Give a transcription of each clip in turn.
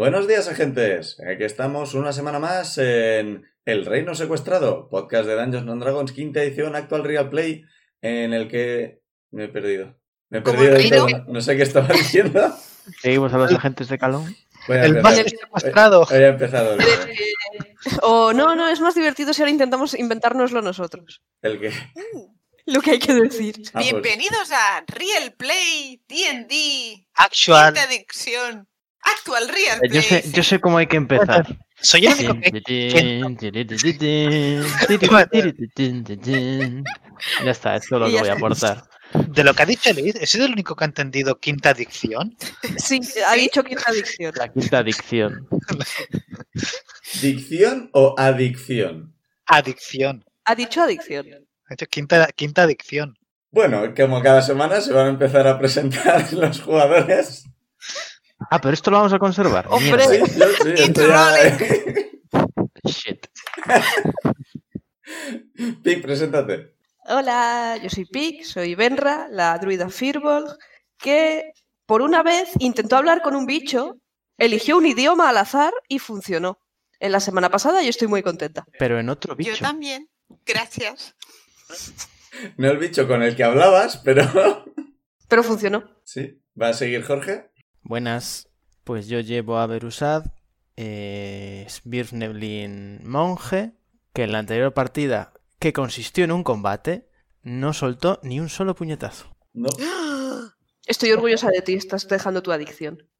Buenos días, agentes. Aquí estamos una semana más en El Reino Secuestrado, podcast de Dungeons and Dragons, quinta edición, actual Real Play, en el que me he perdido. Me he ¿Cómo perdido el del reino? todo. No sé qué estaba diciendo. Seguimos a los agentes de Calón. Voy a El más secuestrado. Hoy ha empezado el, O no, no, es más divertido si ahora intentamos inventárnoslo nosotros. el que. Lo que hay que decir. Ah, pues, Bienvenidos a Real Play D&D Actual. Quinta Adicción Actual Real Play Yo sé, yo sé cómo hay que empezar. Soy el único que. Ya está, es todo lo que voy a aportar. De lo que ha dicho Liz, he sido el único que ha entendido quinta adicción. Sí, ha dicho quinta adicción. La quinta adicción. ¿Dicción o adicción? Adicción. Ha dicho adicción. Ha dicho quinta, quinta adicción. Bueno, como cada semana se van a empezar a presentar los jugadores. Ah, pero esto lo vamos a conservar. Hombre. Yo- Shit. Pic, preséntate. Hola, yo soy Pic, soy Benra, la druida Firbolg, que por una vez intentó hablar con un bicho, eligió un idioma al azar y funcionó. En la semana pasada yo estoy muy contenta. Pero en otro Yo bicho. también. Gracias. No el bicho con el que hablabas, pero. Pero funcionó. Sí. ¿Va a seguir Jorge? Buenas. Pues yo llevo a Berusad, eh, Svirfneblin monje, que en la anterior partida, que consistió en un combate, no soltó ni un solo puñetazo. No. Estoy orgullosa de ti, estás dejando tu adicción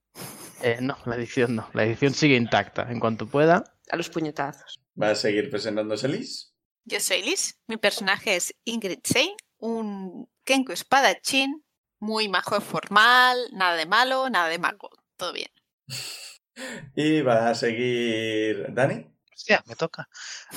Eh, no, la edición no. La edición sigue intacta. En cuanto pueda. a los puñetazos. ¿Va a seguir presentándose Liz? Yo soy Liz. Mi personaje es Ingrid Sein, un Kenku espadachín, muy majo formal, nada de malo, nada de mago. Todo bien. Y va a seguir Dani. Hostia, me toca.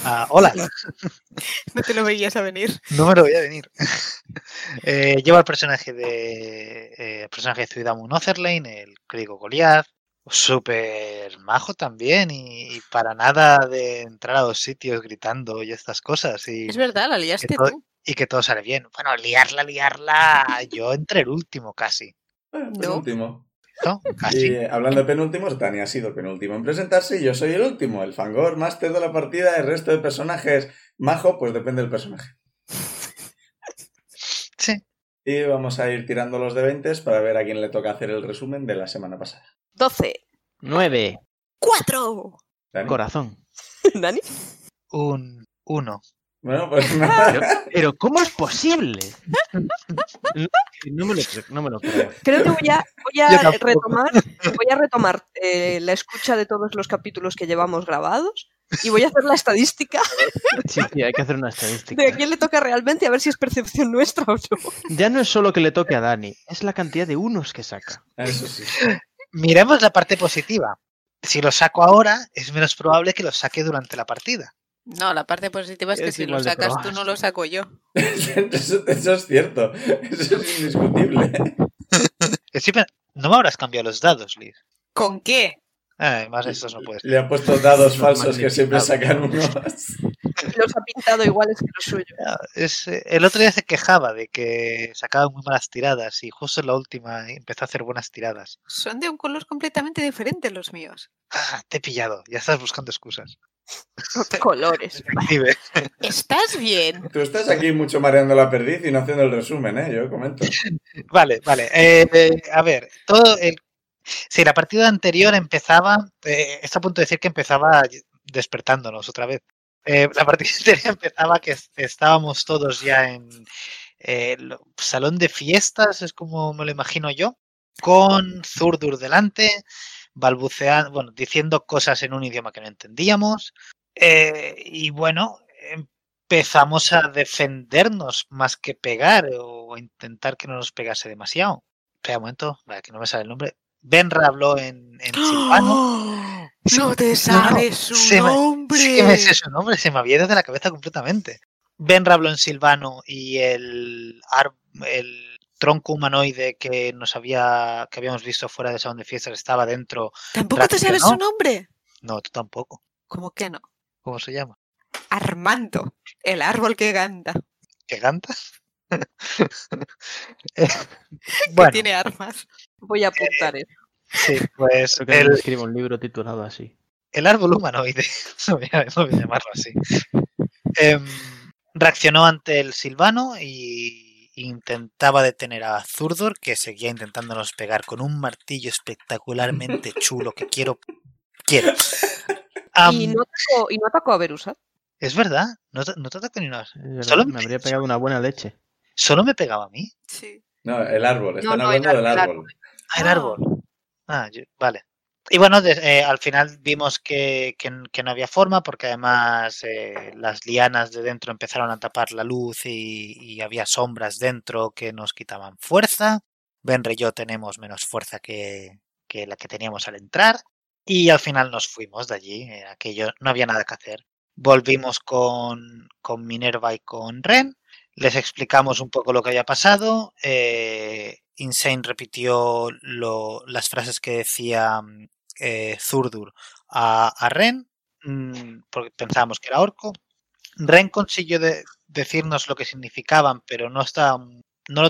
Ah, hola, No te lo veías a venir. no me lo voy a venir. Eh, llevo al personaje de. eh, el personaje de Ciudad Otherlane, el clérigo Goliath. Súper majo también y, y para nada de entrar a los sitios gritando y estas cosas. Y, Es verdad, la liaste que todo- tú. Y que todo sale bien. Bueno, liarla, liarla. Yo entre el último casi. Bueno, No. penúltimo. ¿No? Y Casi. eh, hablando de penúltimos, Dani ha sido penúltimo en presentarse y yo soy el último, el Fangor, máster de la partida. El resto de personajes majo, pues depende del personaje. Sí. Y vamos a ir tirando los de 20 para ver a quién le toca hacer el resumen de la semana pasada. 12. 9. ¡Cuatro! Dani. Corazón. ¿Dani? Un uno. Bueno, pues. Pero, pero ¿cómo es posible? No, no me lo, creo- no me lo creo. Creo que voy a, voy retomar, voy a retomar eh, la escucha de todos los capítulos que llevamos grabados y voy a hacer la estadística Sí, sí, hay que hacer una estadística. de a quién le toca realmente a ver si es percepción nuestra o no. Ya no es solo que le toque a Dani, es la cantidad de unos que saca. Eso sí. Miremos la parte positiva. Si lo saco ahora, es menos probable que lo saque durante la partida. No, la parte positiva es que Es si lo sacas tú, no lo saco yo. Eso, eso es cierto. Eso es indiscutible. No me habrás cambiado los dados, Liz. ¿Con qué? Ah, más estos no puedes. Le ha puesto dados falsos que siempre sacan unos. Los ha pintado iguales que los suyos. Ah, Es, eh, el otro día se quejaba de que sacaba muy malas tiradas y justo en la última empezó a hacer buenas tiradas. Son de un color completamente diferente los míos. Ah, te he pillado, ya estás buscando excusas. Colores. ¿Estás bien? Tú estás aquí mucho mareando la perdiz y no haciendo el resumen, ¿eh? Yo comento. Vale, vale. eh, eh, a ver, todo el. Si la partida anterior empezaba. eh, está a punto de decir que empezaba despertándonos otra vez. Eh, la partida anterior empezaba que es- estábamos todos ya en eh, el salón de fiestas, es como me lo imagino yo, con Zurdur delante, balbuceando, bueno, diciendo cosas en un idioma que no entendíamos. eh, y bueno, empezamos a defendernos más que pegar o intentar que no nos pegase demasiado. Espera un momento, que no me sale el nombre. Benra habló en, en silvano. No te sabes su me- nombre. Sí que me sé su nombre, se me había ido de la cabeza completamente. Benra habló en silvano y el tronco humanoide que nos había que habíamos visto fuera del salón de fiestas estaba dentro. ¿Tampoco te sabes su nombre? No, tú tampoco. ¿Cómo que no? ¿Cómo se llama? Armando, el árbol que canta, ¿Que canta? Eh, bueno, que tiene armas. Voy a apuntar eso. sí, pues Creo que el, un libro titulado así. el árbol humanoide, no voy a, no voy a llamarlo así, em, reaccionó ante el silvano y intentaba detener a Zurdor, que seguía intentándonos pegar con un martillo espectacularmente chulo que quiero. Quiero. Y, no atacó, y no atacó a Verusa. Es verdad, no, te- no te ataco ni verdad, Solo me me- habría pegado una buena leche. Solo me pegaba a mí. Sí. No, el árbol, están no, hablando el del árbol, el árbol. Ah, el Ah. árbol. Ah, yo- vale. Y bueno, eh, al final vimos que, que no había forma porque además eh, las lianas de dentro empezaron a tapar la luz y, había sombras dentro que nos quitaban fuerza. Benre y yo tenemos menos fuerza que, que la que teníamos al entrar. Y al final nos fuimos de allí. eh, aquello no había nada que hacer. Volvimos con, con Minerva y con Ren. Les explicamos un poco lo que había pasado. Insane repitió lo- las frases que decía eh, Zurdur a, a Ren, mm, porque pensábamos que era orco. Ren consiguió de- decirnos lo que significaban, pero no estaba, no lo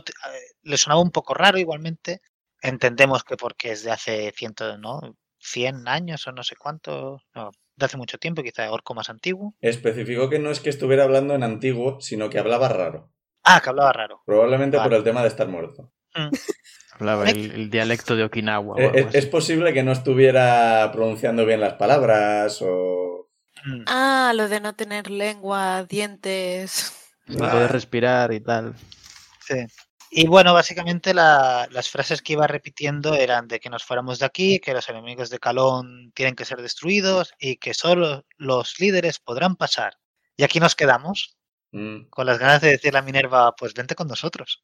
le sonaba un poco raro igualmente. Entendemos que porque es de hace ciento, ¿no? 100 años o no sé cuánto, no, de hace mucho tiempo, quizá orco más antiguo. Especificó que no es que estuviera hablando en antiguo, sino que hablaba raro. Ah, que hablaba raro. Probablemente por el tema de estar muerto. Mm. Hablaba el, el dialecto de Okinawa. Eh, algo Es, posible que no estuviera pronunciando bien las palabras o... Mm. Ah, lo de no tener lengua, dientes. Sin poder respirar y tal. Sí. Y bueno, básicamente la- las frases que iba repitiendo eran de que nos fuéramos de aquí, que los enemigos de Calón tienen que ser destruidos y que solo los líderes podrán pasar. Y aquí nos quedamos Mm. con las ganas de decirle a Minerva, pues vente con nosotros.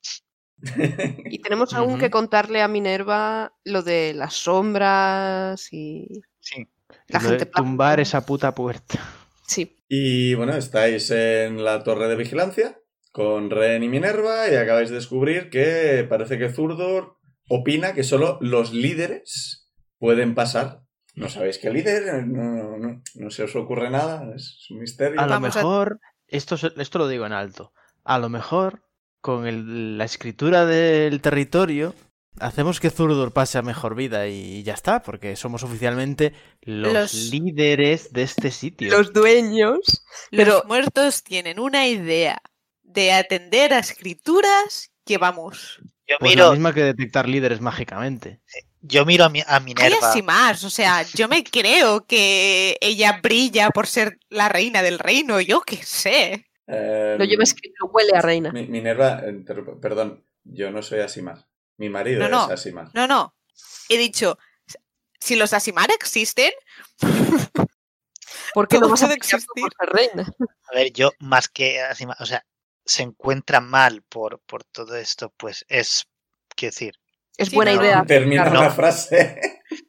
Y tenemos aún que contarle a Minerva lo de las sombras y Sí. la gente tumbar esa puta puerta. Sí. Y bueno, estáis en la torre de vigilancia con Ren y Minerva y acabáis de descubrir que parece que Zurdor opina que solo los líderes pueden pasar. No sabéis qué líder, no, no- no se os ocurre nada, es un misterio. A lo Vamos a- mejor, esto, esto lo digo en alto, a lo mejor con el- la escritura del territorio hacemos que Zurdur pase a mejor vida y ya está, porque somos oficialmente los, Los- líderes de este sitio. Los dueños. Los Pero- muertos tienen una idea de atender a escrituras que vamos. Yo Pues miro, la misma que detectar líderes mágicamente. yo miro a, mi- a Minerva. así más, o sea, yo me creo que ella brilla por ser la reina del reino, yo qué sé. Eh, Lo lleva escrito, huele a reina. Mi- Minerva, eh, perdón, yo no soy Asimar. Mi marido No, no. es Asimar. No, no. He dicho, si los Asimar existen, ¿Por qué no ¿Cómo vas a existir? por reina? A ver, yo más que así, ma- o sea, se encuentra mal por, por todo esto, pues es, quiero decir, Es buena no. idea. Termina una frase.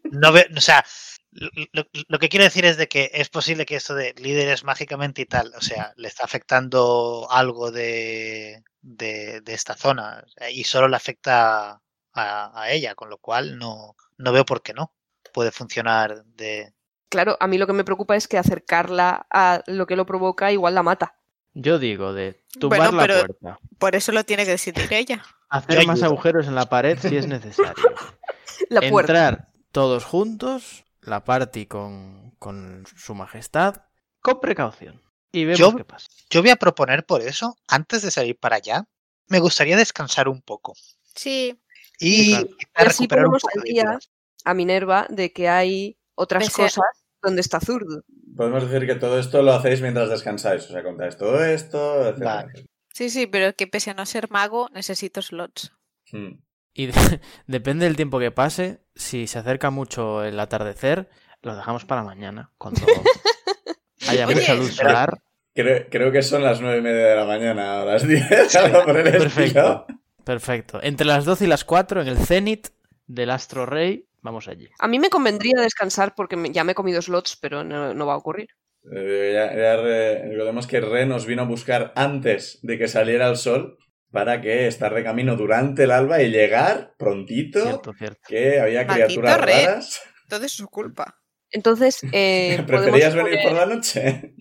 no veo, o sea, lo, que quiero decir es de que es posible que esto de líderes mágicamente y tal, o sea, le está afectando algo de, de, de esta zona y solo le afecta a, a ella, con lo cual no, no veo por qué no. Puede funcionar de... Claro, a mí lo que me preocupa es que acercarla a lo que lo provoca igual la mata. Yo digo de tumbar Bueno, la pero- puerta, por eso lo tiene que decidir ella. hacer Yo más ayudo. agujeros en la pared si es necesario. La puerta. Entrar todos juntos, la party con, con su majestad, con precaución. Y vemos Yo- qué pasa. Yo voy a proponer por eso, antes de salir para allá, me gustaría descansar un poco Sí. y, Claro. quizá Y así recuperar un ponemos al día a Minerva de que hay otras Pese a- cosas donde está zurdo. Podemos decir que todo esto lo hacéis mientras descansáis. O sea, contáis todo esto, etc. Vale. Sí, sí, pero que pese a no ser mago, necesito slots. Hmm. Y de- depende del tiempo que pase, si se acerca mucho el atardecer, lo dejamos para mañana, cuando haya Oye, mucha luz solar. Creo, creo que son las nueve y media de la mañana o las diez, algo por el Perfecto. Perfecto. Entre las 12 y las 4, en el cenit del Astro Rey, vamos allí. A mí me convendría descansar porque me- ya me he comido slots, pero no, no va a ocurrir. Eh, ya- ya re- recordemos que Re nos vino a buscar antes de que saliera el sol para que estar de camino durante el alba y llegar prontito, Cierto, cierto. que había Maldito criaturas Re. raras. Todo es su culpa. Entonces, eh, ¿Preferías venir poner- por la noche?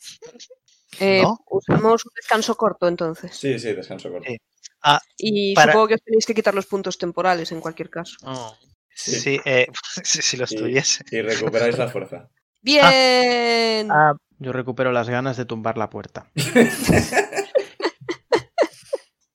eh, ¿No? Usamos un descanso corto entonces. Sí, sí, descanso corto. Sí. Y Para- supongo que os tenéis que quitar los puntos temporales en cualquier caso. Oh, Sí. Sí, eh, si, si los Y- tuviese. Y recuperáis la fuerza. Bien. Ah, Yo recupero las ganas de tumbar la puerta.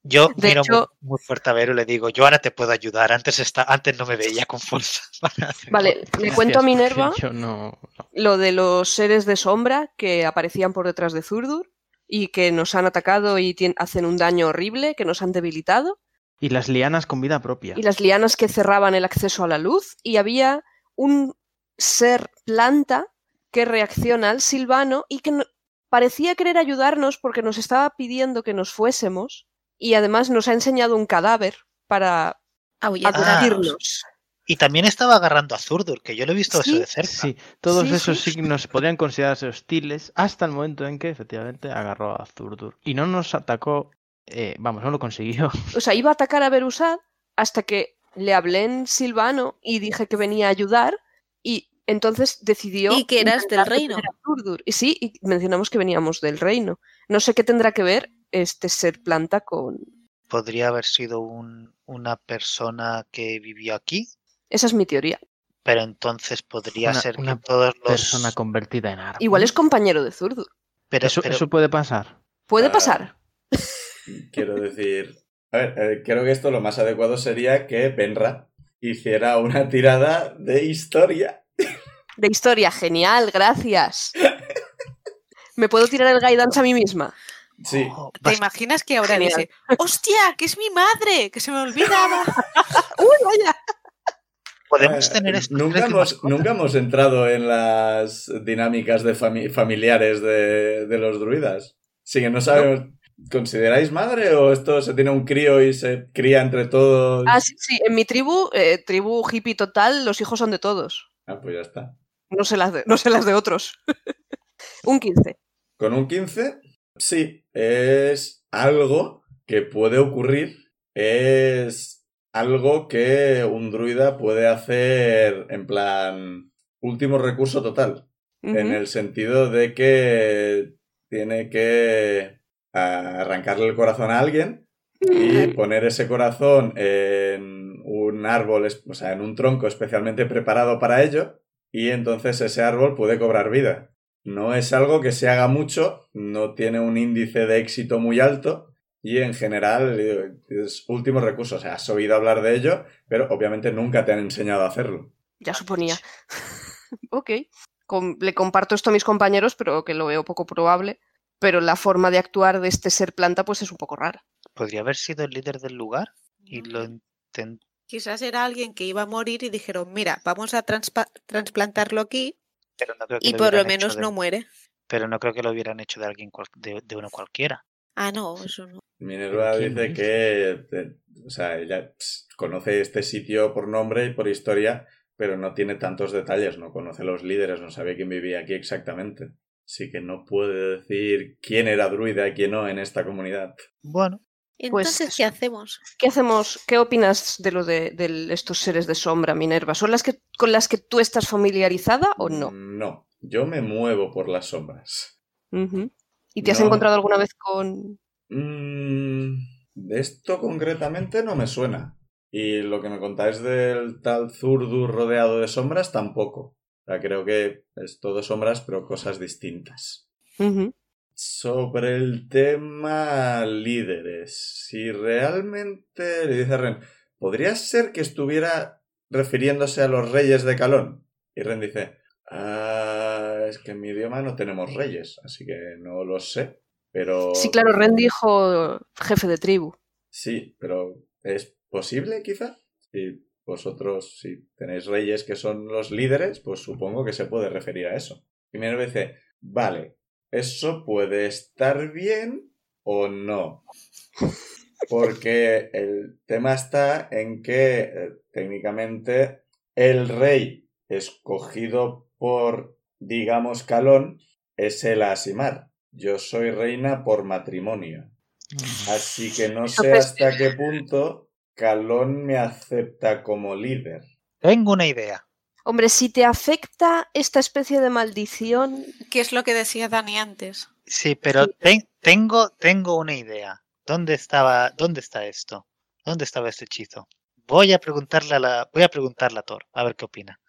Yo De miro hecho- muy, muy fuerte a Vero y le digo, Joana, te puedo ayudar. Antes, está, antes no me veía con fuerza. para hacerlo". Vale, le cuento a Minerva Yo no, no. lo de los seres de sombra que aparecían por detrás de Zurdur y que nos han atacado y hacen un daño horrible, que nos han debilitado, Y las lianas con vida propia. y las lianas que cerraban el acceso a la luz, y había un ser planta que reacciona al silvano y que no- parecía querer ayudarnos porque nos estaba pidiendo que nos fuésemos y además nos ha enseñado un cadáver para Ahuyentarnos. advertirnos. Y también estaba agarrando a Zurdur, que yo lo he visto Sí, eso de cerca. Sí, todos Sí, esos sí. signos podrían considerarse hostiles hasta el momento en que efectivamente agarró a Zurdur. Y no nos atacó, eh, vamos, no lo consiguió. O sea, iba a atacar a Berusad hasta que le hablé en silvano y dije que venía a ayudar y entonces decidió... Y que eras del reino. detener a Zurdur. Y sí, y mencionamos que veníamos del reino. No sé qué tendrá que ver este ser planta con... Podría haber sido un- una persona que vivió aquí, Esa es mi teoría. pero entonces podría Una- ser una que todos los... Persona convertida en árbol. Igual es compañero de Zurdur. Pero, eso, pero- eso puede pasar. Puede Ah. pasar. Quiero decir. A ver, eh, creo que esto lo más adecuado sería que Benra hiciera una tirada de historia. De historia, genial, gracias. ¿Me puedo tirar el guidance a mí misma? Sí. Oh, ¿Te imaginas que ahora Genial. dice, hostia, que es mi madre, que se me olvidaba? ¡Uy, vaya! podemos Eh, tener esto. nunca, hemos, nunca hemos entrado en las dinámicas de fami- familiares de, de los druidas. Sí que no sabemos. ¿Consideráis madre o esto se tiene un crío y se cría entre todos? Ah, sí, sí, en mi tribu, eh, tribu hippie total, los hijos son de todos. Ah, pues ya está. No sé las de, no sé las de otros. un 15. Con un 15, sí, es algo que puede ocurrir. Es algo que un druida puede hacer en plan último recurso total. En el sentido de que tiene que arrancarle el corazón a alguien y poner ese corazón en un árbol, o sea, en un tronco especialmente preparado para ello, y entonces ese árbol puede cobrar vida. No es algo que se haga mucho, no tiene un índice de éxito muy alto, y en general eh, es último recurso. O sea, has oído hablar de ello, pero obviamente nunca te han enseñado a hacerlo. Ya suponía. ok. Com- le comparto esto a mis compañeros, pero que lo veo poco probable. Pero la forma de actuar de este ser planta, pues es un poco rara. Podría haber sido el líder del lugar y lo intent- Quizás era alguien que iba a morir y dijeron, mira, vamos a trasplantarlo aquí pero no creo que y lo por lo menos de- no muere. Pero no creo que lo hubieran hecho de alguien cual- de, de uno cualquiera. Ah, no, eso no. Minerva ¿Quién dice es? que, eh, o sea, ella conoce este sitio por nombre y por historia, pero no tiene tantos detalles, no conoce los líderes, no sabe quién vivía aquí exactamente. Así que no puede decir quién era druida y quién no en esta comunidad. Bueno, Entonces, eso. ¿qué hacemos? ¿Qué hacemos? ¿Qué opinas de lo de, de estos seres de sombra, Minerva? ¿Son las que con las que tú estás familiarizada o no? No, yo me muevo por las sombras. ¿Y te has encontrado alguna vez con...? Mm, de esto concretamente no me suena. Y lo que me contáis del tal Zurdur rodeado de sombras tampoco. O sea, creo que es todo sombras, pero cosas distintas. Sobre el tema líderes, si realmente le dice Ren, ¿podría ser que estuviera refiriéndose a los reyes de Calón? Y Ren dice, "Ah, es que en mi idioma no tenemos reyes, así que no lo sé, pero... Sí, claro, Ren dijo jefe de tribu. Sí, pero ¿es posible quizá? Si vosotros, si tenéis reyes que son los líderes, pues supongo que se puede referir a eso. Y Minerva dice, vale, eso puede estar bien o no. Porque el tema está en que eh, técnicamente el rey escogido por, digamos, Calón es el Asimar. Yo soy reina por matrimonio. Así que no sé hasta qué punto Calón me acepta como líder. Tengo una idea. Hombre, si te afecta esta especie de maldición, ¿Qué es lo que decía Dani antes? Sí, pero ten- tengo, tengo una idea. ¿Dónde estaba, dónde está esto? ¿Dónde estaba este hechizo? Voy a preguntarle a la, voy a preguntarle a Thor, a ver qué opina.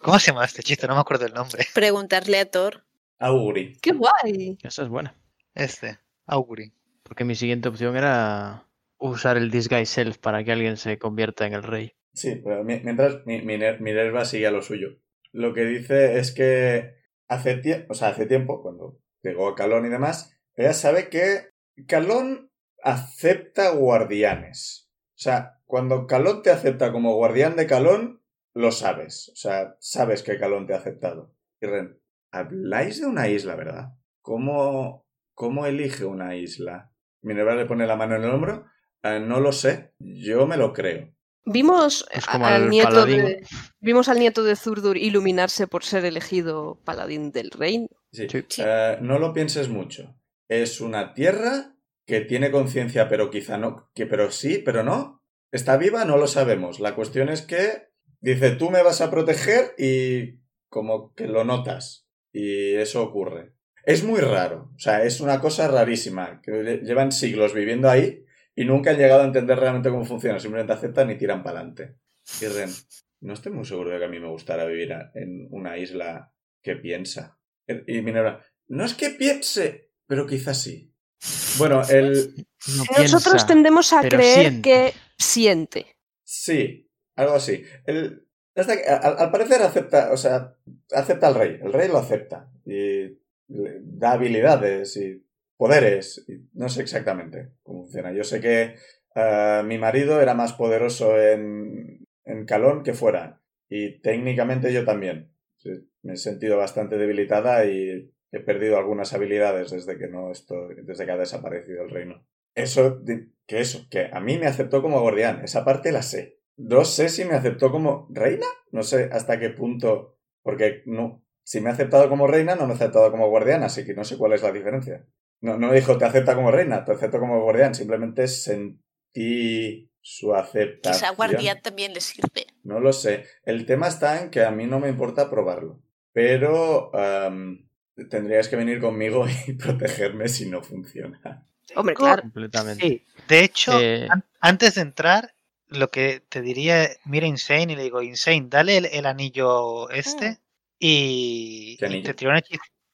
¿Cómo se llama este hechizo? No me acuerdo el nombre. Preguntarle a Thor. Auguri. ¡qué guay! Esa es buena. Este, Auguri. Porque mi siguiente opción era usar el Disguise Self para que alguien se convierta en el rey. Sí, pero mi- mientras mi- Miner- Minerva sigue a lo suyo. Lo que dice es que hace, o sea, hace tiempo, cuando llegó a Calón y demás, ella sabe que Calón acepta guardianes. O sea, cuando Calón te acepta como guardián de Calón, lo sabes. O sea, sabes que Calón te ha aceptado. Y Ren, habláis de una isla, ¿verdad? ¿Cómo, cómo elige una isla? Minerva le pone la mano en el hombro. "Ah, no lo sé. Yo me lo creo. Vimos al nieto de vimos al nieto de Zurdur iluminarse por ser elegido paladín del reino. Sí. Sí. Sí. Eh, no lo pienses mucho. Es una tierra que tiene conciencia, pero quizá no. Que, pero sí, pero no. ¿Está viva? No lo sabemos. La cuestión es que dice, tú me vas a proteger y como que lo notas. Y eso ocurre. Es muy raro. O sea, es una cosa rarísima. Que lle- llevan siglos viviendo ahí y nunca han llegado a entender realmente cómo funciona. Simplemente aceptan y tiran para adelante. Y Ren, no estoy muy seguro de que a mí me gustara vivir en una isla que piensa. Y Minerva, no es que piense, pero quizás sí. Bueno, el... No Nosotros piensa. tendemos a creer siente. que siente. Sí, algo así. El, hasta que- al, al parecer acepta, o sea, acepta al rey. El rey lo acepta. Y le da habilidades y poderes. no sé exactamente cómo funciona. Yo sé que eh, mi marido era más poderoso en, en Calón que fuera. Y técnicamente yo también. Me he sentido bastante debilitada y he perdido algunas habilidades desde que no estoy, desde que ha desaparecido el reino. Eso, que eso, que a mí me aceptó como guardián. Esa parte la sé. No sé si me aceptó como reina. No sé hasta qué punto. Porque no. Si me ha aceptado como reina, no me ha aceptado como guardián, así que no sé cuál es la diferencia. No, no me dijo te acepta como reina, te acepto como guardián. Simplemente sentí su aceptación. Quizá guardián también le sirve. No lo sé. El tema está en que a mí no me importa probarlo. Pero tendrías que venir conmigo y protegerme si no funciona. Hombre, claro. Completamente. Sí, de hecho, Eh, an- antes de entrar, lo que te diría, mira Insane y le digo, Insane, dale el, el anillo este Mm. y, ¿Qué y anillo? te tiro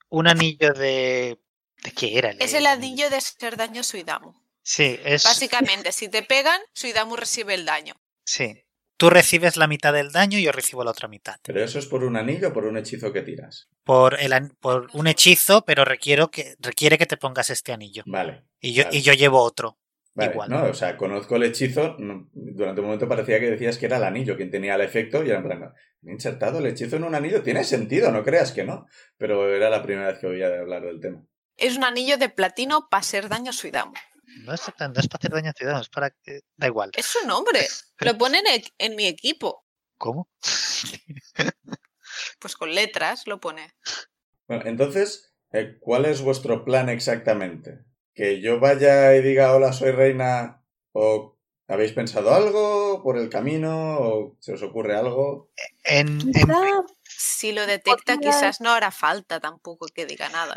un anillo de... ¿De qué era? Es el anillo de hacer daño a Suidamu. Sí, es... Básicamente, si te pegan, Suidamu recibe el daño. Sí. Tú recibes la mitad del daño y yo recibo la otra mitad. Pero eso es por un anillo o por un hechizo que tiras. Por, el, por un hechizo, pero requiero que, requiere que te pongas este anillo. Vale. Y yo, Vale. y yo llevo otro. Vale, Igual. no, o sea, conozco el hechizo. durante un momento parecía que decías que era el anillo quien tenía el efecto y era en plan, ¿me he insertado el hechizo en un anillo? Tiene sentido, no creas que no. Pero era la primera vez que oía hablar del tema. Es un anillo de platino para hacer daño a Suidamu. No es, tan- no es para hacer daño a ciudadanos, es para que... Da igual. Es su nombre. Lo ponen en, en mi equipo. ¿Cómo? Pues con letras lo pone. Bueno, entonces, eh, ¿cuál es vuestro plan exactamente? ¿Que yo vaya y diga hola, soy reina? ¿O habéis pensado algo por el camino? ¿O se os ocurre algo? En, Si lo detecta, quizás no hará falta tampoco que diga nada.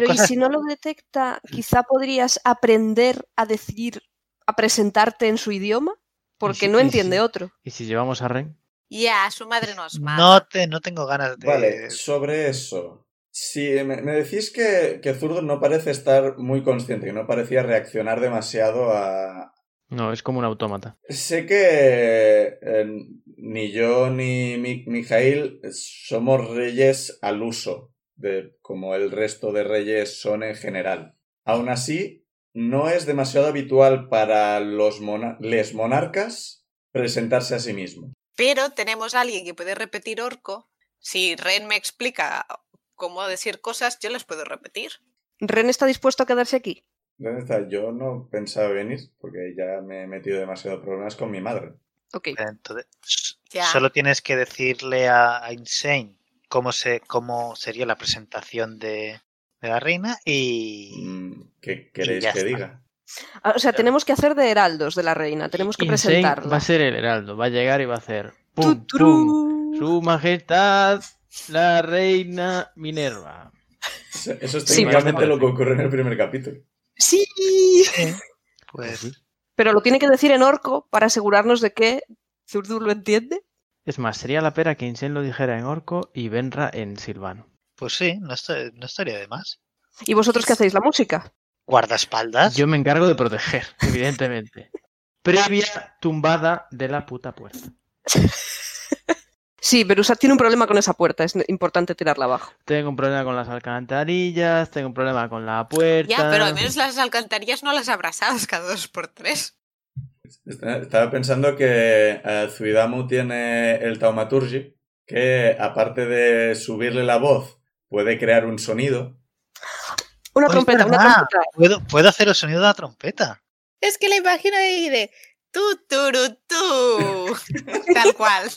Pero y si no lo detecta, quizá podrías aprender a decir, a presentarte en su idioma, porque no y entiende otro. ¿Y si llevamos a Ren? Ya, su madre nos mata. no, te, no tengo ganas de... Vale, sobre eso. Si me, me decís que, que Zurdo no parece estar muy consciente, que no parecía reaccionar demasiado a... No, es como un autómata. Sé que eh, ni yo ni Mi- Mijail somos reyes al uso, de, como el resto de reyes son en general. Aún así, no es demasiado habitual para los mona- les monarcas presentarse a sí mismos. Pero tenemos a alguien que puede repetir orco. Si Ren me explica cómo decir cosas, yo las puedo repetir. ¿Ren está dispuesto a quedarse aquí? ¿Dónde está? Yo no pensaba venir porque ya me he metido demasiados problemas con mi madre. Ok. Entonces, Ya. solo tienes que decirle a, a Insane cómo, se, cómo sería la presentación de, de la reina y... Mm, ¿Qué queréis que está. diga? Ah, O sea, tenemos que hacer de heraldos de la reina, tenemos que Insane presentarla. va a ser el heraldo, va a llegar y va a hacer ¡Pum! Su majestad, la reina Minerva. Eso eso es técnicamente pues- lo que ocurre en el primer capítulo. Sí. Pues Sí. Pero lo tiene que decir en orco para asegurarnos de que Zurdur lo entiende. Es más, sería la pera que Insane lo dijera en orco y Benra en silvano. Pues sí, no, está- no estaría de más. ¿Y vosotros qué hacéis? ¿La música? Guardaespaldas. Yo me encargo de proteger, evidentemente. Previa tumbada de la puta puerta. Sí, pero Usat tiene un problema con esa puerta, es importante tirarla abajo. Tengo un problema con las alcantarillas, tengo un problema con la puerta. Ya, pero al menos las alcantarillas no las abrasadas cada dos por tres. Estaba pensando que eh, Zuidamu tiene el Taumaturgi, que aparte de subirle la voz, puede crear un sonido. Una trompeta, una trompeta. ¿Puedo, puedo hacer el sonido de la trompeta. Es que la imagino ahí de tú, turu, tú. Tal cual.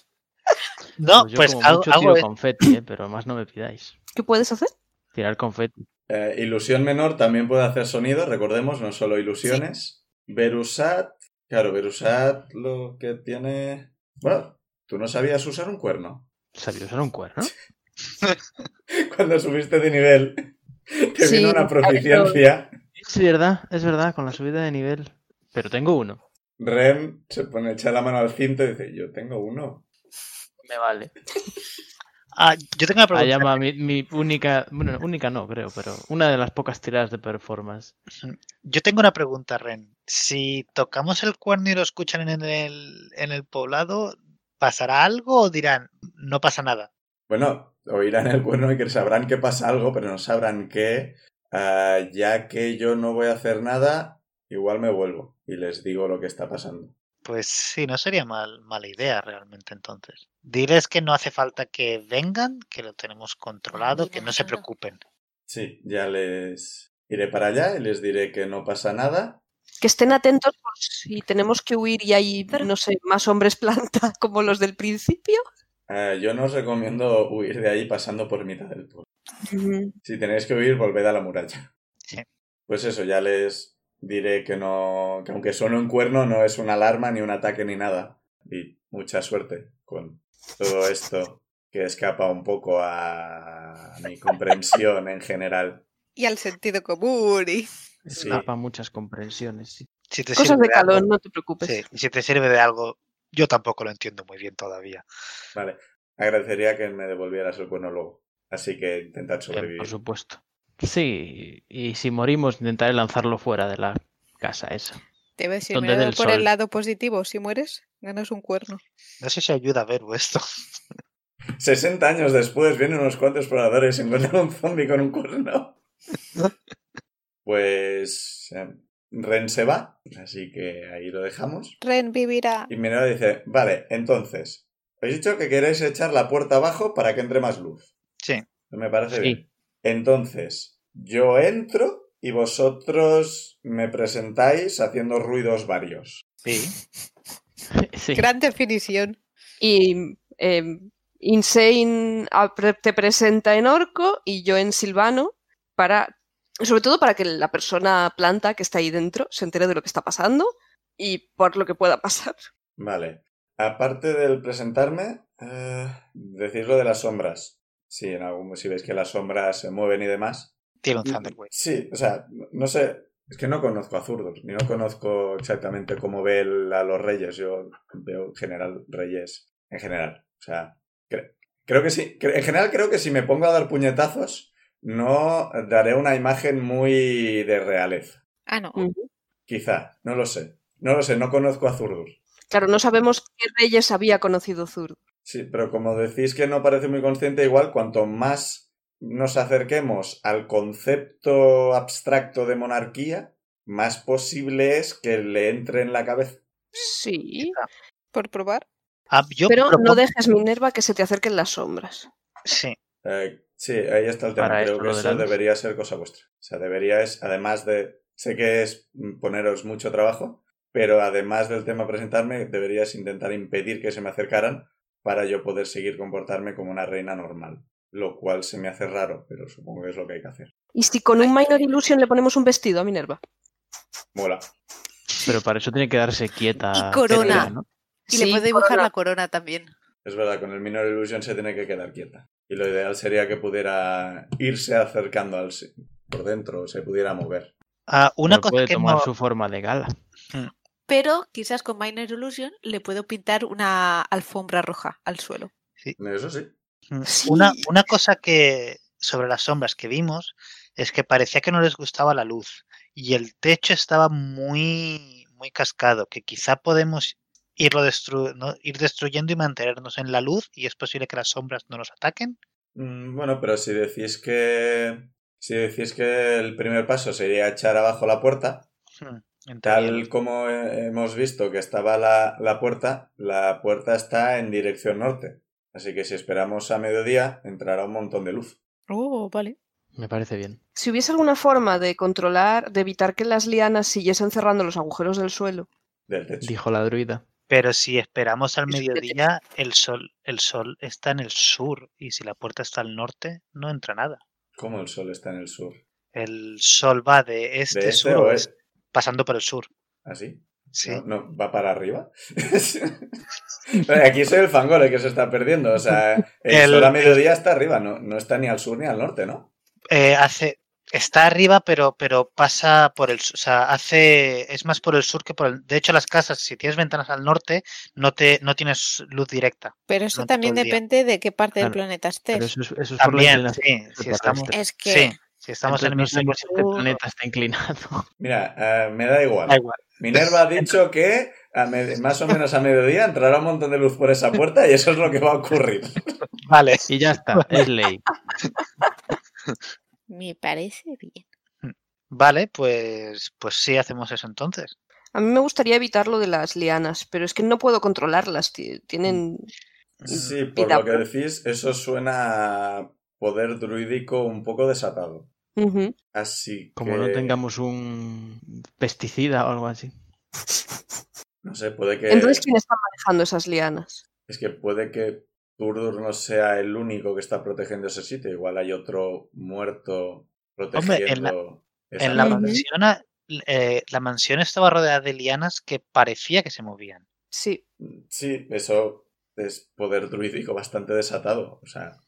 No, Pues yo pues, como hago, mucho hago tiro es- confeti, eh, pero más no me pidáis. ¿Qué puedes hacer? Tirar confeti. Eh, ilusión menor también puede hacer sonido, recordemos, no solo ilusiones. Berusat, claro, Berusat lo que tiene... Bueno, ¿tú no sabías usar un cuerno? ¿Sabía usar un cuerno? Cuando subiste de nivel, te Sí, vino una a proficiencia. Es verdad, es verdad, con la subida de nivel. Pero tengo uno. Ren se pone echa la mano al cinto y dice, yo tengo uno. Me vale. Ah, yo tengo una pregunta. Mi única, bueno, única no creo, pero una de las pocas tiradas de performance. Yo tengo una pregunta, Ren. Si tocamos el cuerno y lo escuchan en el, en el poblado, ¿pasará algo o dirán, no pasa nada? Bueno, oirán el cuerno y que sabrán que pasa algo, pero no sabrán qué. Ah, ya que yo no voy a hacer nada, igual me vuelvo y les digo lo que está pasando. Pues sí, no sería mal, mala idea realmente entonces. Diles que no hace falta que vengan, que lo tenemos controlado, que no se preocupen. Sí, ya les iré para allá y les diré que no pasa nada. Que estén atentos por si tenemos que huir y hay, no sé, más hombres planta como los del principio. Ah, yo no os recomiendo huir de ahí pasando por mitad del pueblo. Si tenéis que huir, volved a la muralla. Sí. Pues eso, ya les diré que no, que aunque suene un cuerno, no es una alarma, ni un ataque, ni nada. Y mucha suerte con todo esto que escapa un poco a mi comprensión en general. Y al sentido común. Y... Sí. Escapa muchas comprensiones. sí. Si te Cosas sirve de calor, algo- no te preocupes. sí, y si te sirve de algo, yo tampoco lo entiendo muy bien todavía. Vale. Agradecería que me devolvieras el cuerno luego. Así que intentad sobrevivir. por supuesto. Sí, y si morimos intentaré lanzarlo fuera de la casa esa. Debes ir Donde mirando dé el por sol. el lado positivo. Si mueres, ganas un cuerno. No sé si ayuda a ver esto. 60 años después vienen unos cuantos exploradores y encuentran un zombie con un cuerno. Pues eh, Ren se va, así que ahí lo dejamos. Ren vivirá. Y Minerva dice, vale, entonces, habéis dicho que queréis echar la puerta abajo para que entre más luz. Sí. Me parece Sí. bien. Entonces, yo entro y vosotros me presentáis haciendo ruidos varios. Sí. Sí. Gran definición. Y eh, Insane te presenta en orco y yo en silvano para, sobre todo para que la persona planta que está ahí dentro se entere de lo que está pasando y por lo que pueda pasar. Vale. Aparte del presentarme, eh, decís lo de las sombras. Sí, en algún, si veis que las sombras se mueven y demás. Tiene un Thunderwave. Sí, o sea, no- sé, es que no conozco a Zurdos, ni no conozco exactamente cómo ve el- a los reyes. Yo veo en general reyes, en general. O sea, cre- creo que sí, cre- en general creo que si me pongo a dar puñetazos, no daré una imagen muy de realeza. Ah, no. Quizá, no lo sé. No lo sé, no conozco a Zurdos. Claro, no sabemos qué reyes había conocido Zurd. Sí, pero como decís que no parece muy consciente, igual cuanto más nos acerquemos al concepto abstracto de monarquía, más posible es que le entre en la cabeza. Sí, Por probar. Ah, yo pero no dejes Minerva que se te acerquen las sombras. Sí. Eh, sí, ahí está el tema. Para Creo esto que eso debería ser cosa vuestra. O sea, debería es, además de Sé que es mm, poneros mucho trabajo, pero además del tema presentarme, deberías intentar impedir que se me acercaran para yo poder seguir comportarme como una reina normal. Lo cual se me hace raro, pero supongo que es lo que hay que hacer. ¿Y si con un Minor Illusion le ponemos un vestido a Minerva? Mola. Pero para eso tiene que darse quieta. Y corona. Y Sí, le puede dibujar corona. la corona también. Es verdad, con el Minor Illusion se tiene que quedar quieta. Y lo ideal sería que pudiera irse acercando al por dentro, se pudiera mover. Ah, una Pero cosa puede que tomar no- su forma de gala. Pero quizás con Minor Illusion le puedo pintar una alfombra roja al suelo. Eso sí. Mm, Sí. Una, una cosa que sobre las sombras que vimos es que parecía que no les gustaba la luz y el techo estaba muy, muy cascado, que quizá podemos irlo destru- ¿no? ir destruyendo y mantenernos en la luz y es posible que las sombras no nos ataquen. Mm, Bueno, pero si decís que. Si decís que el primer paso sería echar abajo la puerta, Hmm, tal como hemos visto que estaba la, la puerta, la puerta está en dirección norte. Así que si esperamos a mediodía, entrará un montón de luz. Oh, vale. Me parece bien. Si hubiese alguna forma de controlar, de evitar que las lianas siguiesen cerrando los agujeros del suelo. Del techo. Dijo la druida. Pero si esperamos al mediodía, el sol, el sol está en el sur y si la puerta está al norte, no entra nada. ¿Cómo el sol está en el sur? El sol va de este, ¿De este sur, oeste, es pasando por el sur. así? Sí. ¿No, no, va para arriba? Aquí soy el fangole que se está perdiendo. O sea, el, El- sol a mediodía está arriba, no, no está ni al sur ni al norte, ¿no? Eh, hace, está arriba, pero, pero pasa por el, o sea, hace, es más por el sur que por el. De hecho, las casas, si tienes ventanas al norte, no te, no tienes luz directa. Pero eso también el depende de qué parte del planeta estés. Pero eso es, eso es por la También, sí, si estamos. Es que sí, si estamos en el no mismo si este sur, planeta está inclinado. Mira, eh, me da igual. da igual. Minerva ha dicho que a más o menos a mediodía entrará un montón de luz por esa puerta y eso es lo que va a ocurrir. Vale. Y ya está, es ley. me parece bien. Vale, pues, pues sí, hacemos eso entonces. A mí me gustaría evitar lo de las lianas, pero es que no puedo controlarlas. ti- Tienen. Sí, por lo que decís, eso suena a poder druídico un poco desatado. Ujú. Así que... Como no tengamos un pesticida o algo así. No sé, puede que... Entonces, ¿quién está manejando esas lianas? Es que puede que Turdur no sea el único que está protegiendo ese sitio. Igual hay otro muerto protegiendo en la- esa En la mansión, eh, la mansión estaba rodeada de lianas que parecía que se movían. Sí. Sí, eso es poder druídico bastante desatado. O sea, Mm.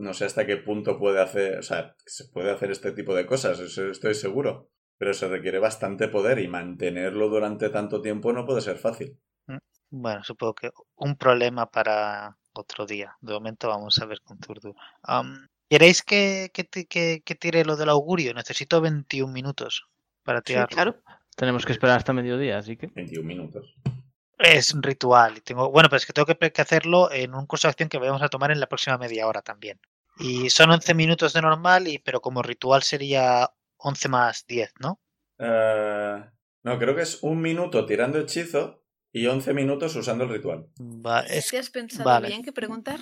No sé hasta qué punto puede hacer, o sea, se puede hacer este tipo de cosas, eso estoy seguro. Pero se requiere bastante poder y mantenerlo durante tanto tiempo no puede ser fácil. Bueno, supongo que un problema para otro día. De momento vamos a ver con Zurdu. ¿Queréis que, que, ti- que- que tire lo del augurio? Necesito 21 minutos para Sí, tirarlo. claro. Tenemos que esperar hasta mediodía, así que. 21 minutos. Es un ritual. Y tengo, bueno, pero es que tengo que, que hacerlo en un curso de acción que vamos a tomar en la próxima media hora también. Y son 11 minutos de normal, y, pero como ritual sería 11 más 10, ¿no? Eh, no, creo que es un minuto tirando hechizo y 11 minutos usando el ritual. Va- es- ¿Sí has pensado vale. bien que preguntar?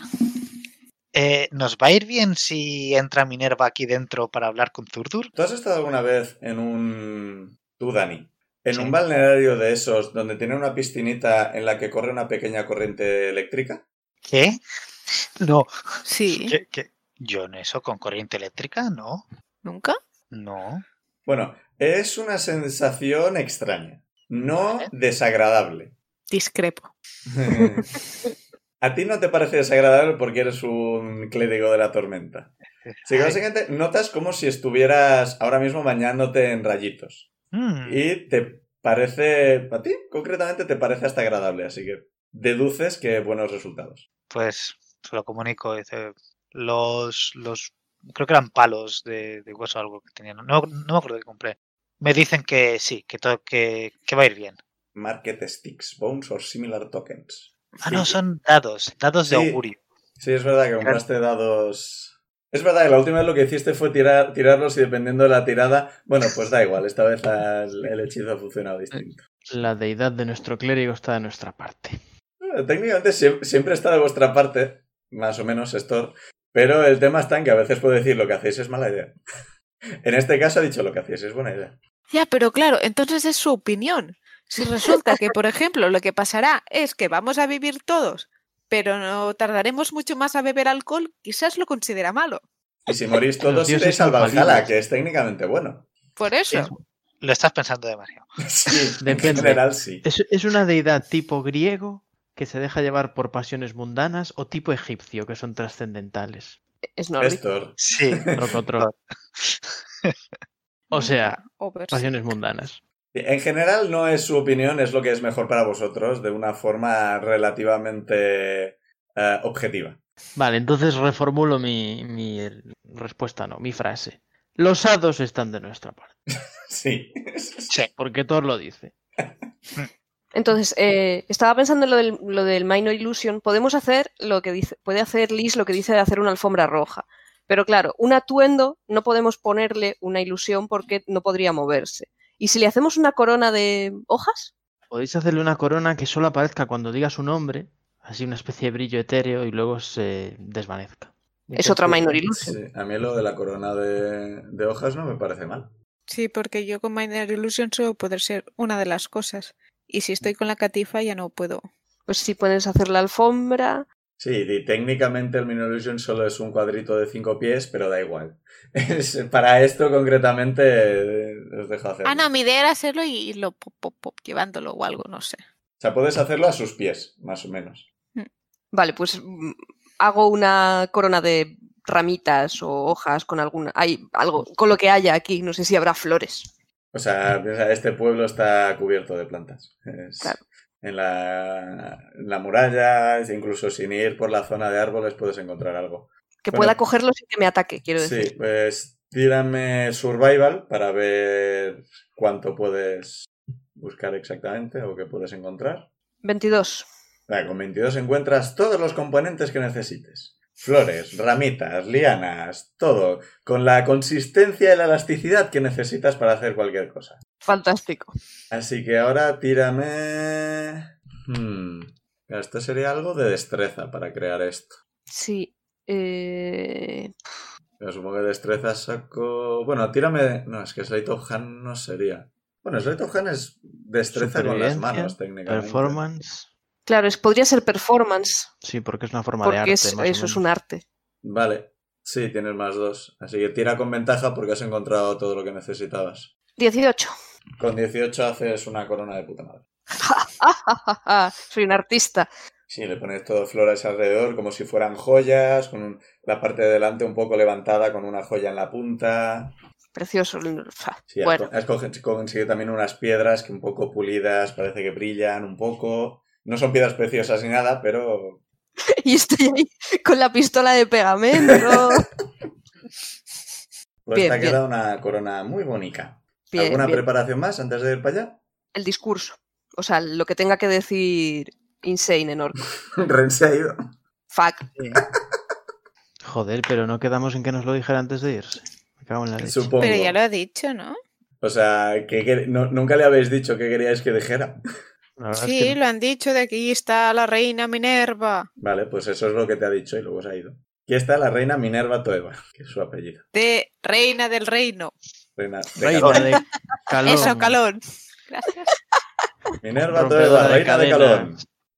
eh, ¿Nos va a ir bien si entra Minerva aquí dentro para hablar con Zurdur? ¿Tú has estado alguna vez en un... tú, Dani? En Sí. un balneario de esos donde tiene una piscinita en la que corre una pequeña corriente eléctrica? ¿Qué? No. Sí. ¿Qué- qué? Yo en eso con corriente eléctrica, no. ¿Nunca? No. Bueno, es una sensación extraña, no Vale. desagradable. Discrepo. A ti no te parece desagradable porque eres un clérigo de la tormenta. Sí, que básicamente notas como si estuvieras ahora mismo bañándote en rayitos. mm, Y te parece, a ti concretamente te parece hasta agradable, así que deduces que buenos resultados. Pues se lo comunico. Dice, los, los, creo que eran palos de, de hueso o algo que tenían. No, no me acuerdo que compré. Me dicen que sí, que, todo, que, que va a ir bien. Market sticks, bones or similar tokens. Ah, no, son dados, dados de augurio. Sí, es verdad que compraste dados. Es verdad que la última vez lo que hiciste fue tirar, tirarlos y dependiendo de la tirada, bueno, pues da igual, esta vez el, el hechizo ha funcionado distinto. La deidad de nuestro clérigo está de nuestra parte. Bueno, técnicamente siem- siempre está de vuestra parte, más o menos, Stor, pero el tema está en que a veces puede decir lo que hacéis es mala idea. En este caso ha dicho lo que hacéis es buena idea. Ya, pero claro, entonces es su opinión. Si resulta que, por ejemplo, lo que pasará es que vamos a vivir todos, pero no tardaremos mucho más a beber alcohol, quizás lo considera malo. Y si morís todos, iréis al Valhalla, que es técnicamente bueno. Por eso. Es- Lo estás pensando demasiado. Sí, en Depende. general sí. ¿Es, es una deidad tipo griego que se deja llevar por pasiones mundanas o tipo egipcio que son trascendentales? Es nórdico. Estor. Sí. Rocotro. O sea, pasiones mundanas. En general no es su opinión, es lo que es mejor para vosotros, de una forma relativamente eh, objetiva. Vale, entonces reformulo mi, mi respuesta, no, mi frase. Los hados están de nuestra parte, Sí. Sí. porque Thor lo dice. Entonces, eh, estaba pensando en lo del, lo del Minor Illusion. Podemos hacer lo que dice, puede hacer Liz lo que dice de hacer una alfombra roja. Pero claro, un atuendo no podemos ponerle una ilusión porque no podría moverse. ¿Y si le hacemos una corona de hojas? Podéis hacerle una corona que solo aparezca cuando diga su nombre, así una especie de brillo etéreo y luego se desvanezca. Es otra Minor Illusion. Sí, A mí lo de la corona de, de hojas no me parece mal. Sí, porque yo con Minor Illusion solo poder ser una de las cosas. Y si estoy con la catifa ya no puedo. Pues si puedes hacer la alfombra. Sí, y técnicamente el Minor Illusion solo es un cuadrito de cinco pies, pero da igual. Es- para esto concretamente eh, os dejo hacerlo. Ah, no, mi idea era hacerlo y irlo pop, pop, pop, llevándolo o algo, no sé. O sea, puedes hacerlo a sus pies, más o menos. Vale, pues mm, hago una corona de ramitas o hojas con alguna. Hay algo, con lo que haya aquí. No sé si habrá flores. O sea, este pueblo está cubierto de plantas. Es- Claro. En la, en la muralla, incluso sin ir por la zona de árboles, puedes encontrar algo. Que Bueno. pueda cogerlo sin que me ataque, quiero decir. Sí, pues tírame survival para ver cuánto puedes buscar exactamente o qué puedes encontrar. 22. Vale, con 22 encuentras todos los componentes que necesites. Flores, ramitas, lianas, todo, con la consistencia y la elasticidad que necesitas para hacer cualquier cosa. Fantástico. Así que ahora tírame... Hmm, Esto sería algo de destreza para crear esto. Sí. eh, supongo que destreza saco... Bueno, tírame... No, es que Slate of Hand no sería. Bueno, Slate of Hand es destreza con las manos, técnicamente. Performance. Claro, es, podría ser performance, Sí, porque es una forma de arte. es- más eso es un arte. Vale. Sí, tienes más dos. Así que tira con ventaja porque has encontrado todo lo que necesitabas. 18. Con 18 haces una corona de puta madre. Soy un artista. Sí, le pones todo flores alrededor como si fueran joyas, con un- la parte de delante un poco levantada con una joya en la punta. Precioso. Sí, has bueno, has coge- conseguido también unas piedras que un poco pulidas, parece que brillan un poco. No son piedras preciosas ni nada, pero y estoy ahí con la pistola de pegamento. pues Bien, te ha bien. quedado una corona muy bonita. Bien, ¿Alguna bien. preparación más antes de ir para allá? El discurso. O sea, lo que tenga que decir Insane en orco. Ren se ha ido. Fuck. Joder, pero no quedamos en que nos lo dijera antes de irse. Me cago en la leche. Supongo. Pero ya lo ha dicho, ¿no? O sea, que, que- no- nunca le habéis dicho qué queríais que dijera. Es Sí, que no. lo han dicho de aquí está la reina Minerva. Vale, pues eso es lo que te ha dicho y luego se ha ido. Aquí está la reina Minerva Toeva, que es su apellido. De reina del reino. Reina, de Reina Calón. de calón. Eso, calón. Gracias. Minerva Rompedora Toeva, de reina de. Calón.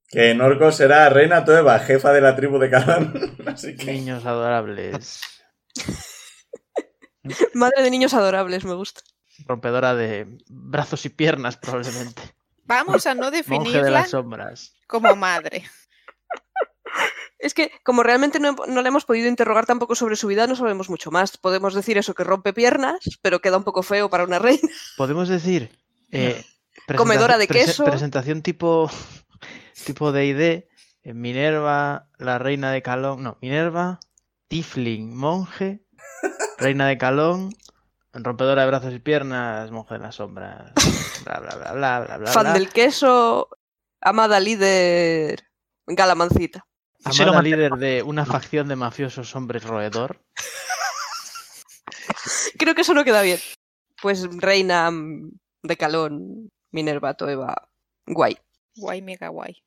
Que en orco será reina Toeva, jefa de la tribu de Calón. Así que... Niños adorables. Madre de niños adorables, me gusta. Rompedora de brazos y piernas, probablemente. Vamos a no de definirla las sombras. como madre. Es que, como realmente no, no le hemos podido interrogar tampoco sobre su vida, no sabemos mucho más. Podemos decir eso, que rompe piernas, pero queda un poco feo para una reina. Podemos decir. eh, Comedora de prese- queso. presentación tipo. Tipo de ID. Minerva, la reina de Calón. No, Minerva, Tifling, monje, reina de Calón, rompedora de brazos y piernas, monje de las sombras. Bla, bla, bla, bla, bla, bla. Fan bla. del queso, amada líder, galamancita. Amada líder de una facción de mafiosos hombres roedor. Creo que eso no queda bien. Pues reina de Calón, Minerva, Toeva, guay. Guay, mega guay.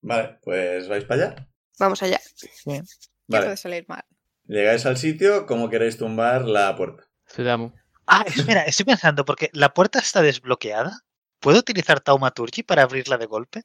Vale, pues vais para allá. Vamos allá. Ya Vale, puede salir mal. llegáis al sitio, ¿cómo queréis tumbar la puerta? Ciudadamo. Ah, espera, estoy pensando, porque la puerta está desbloqueada. ¿Puedo utilizar Taumaturgy para abrirla de golpe?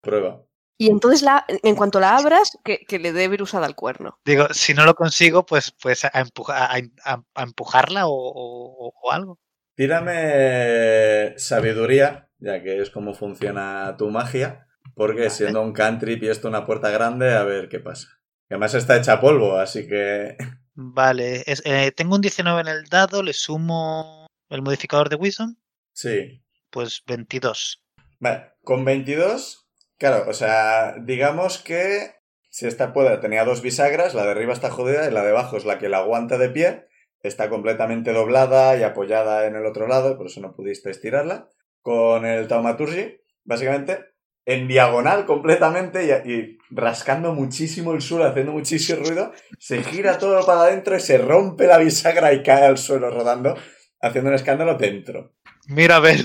Prueba. Y entonces, la, en cuanto la abras, que, que le dé virusada al cuerno. Digo, si no lo consigo, pues, pues a, empuja- a- a- a empujarla o, o- o algo. Tírame sabiduría, ya que es como funciona tu magia, porque Vale. siendo un country y esto una puerta grande, a ver qué pasa. Y además está hecha polvo, así que Vale, es- eh, tengo un 19 en el dado, le sumo el modificador de Wisdom, sí. pues 22. Vale, con 22, claro, o sea, digamos que si esta puerta tenía dos bisagras, la de arriba está jodida y la de abajo es la que la aguanta de pie, está completamente doblada y apoyada en el otro lado, por eso no pudiste estirarla. Con el Taumaturgy, básicamente, en diagonal completamente y, y rascando muchísimo el suelo, haciendo muchísimo ruido, se gira todo para adentro y se rompe la bisagra y cae al suelo rodando, haciendo un escándalo dentro. Mira, Vero.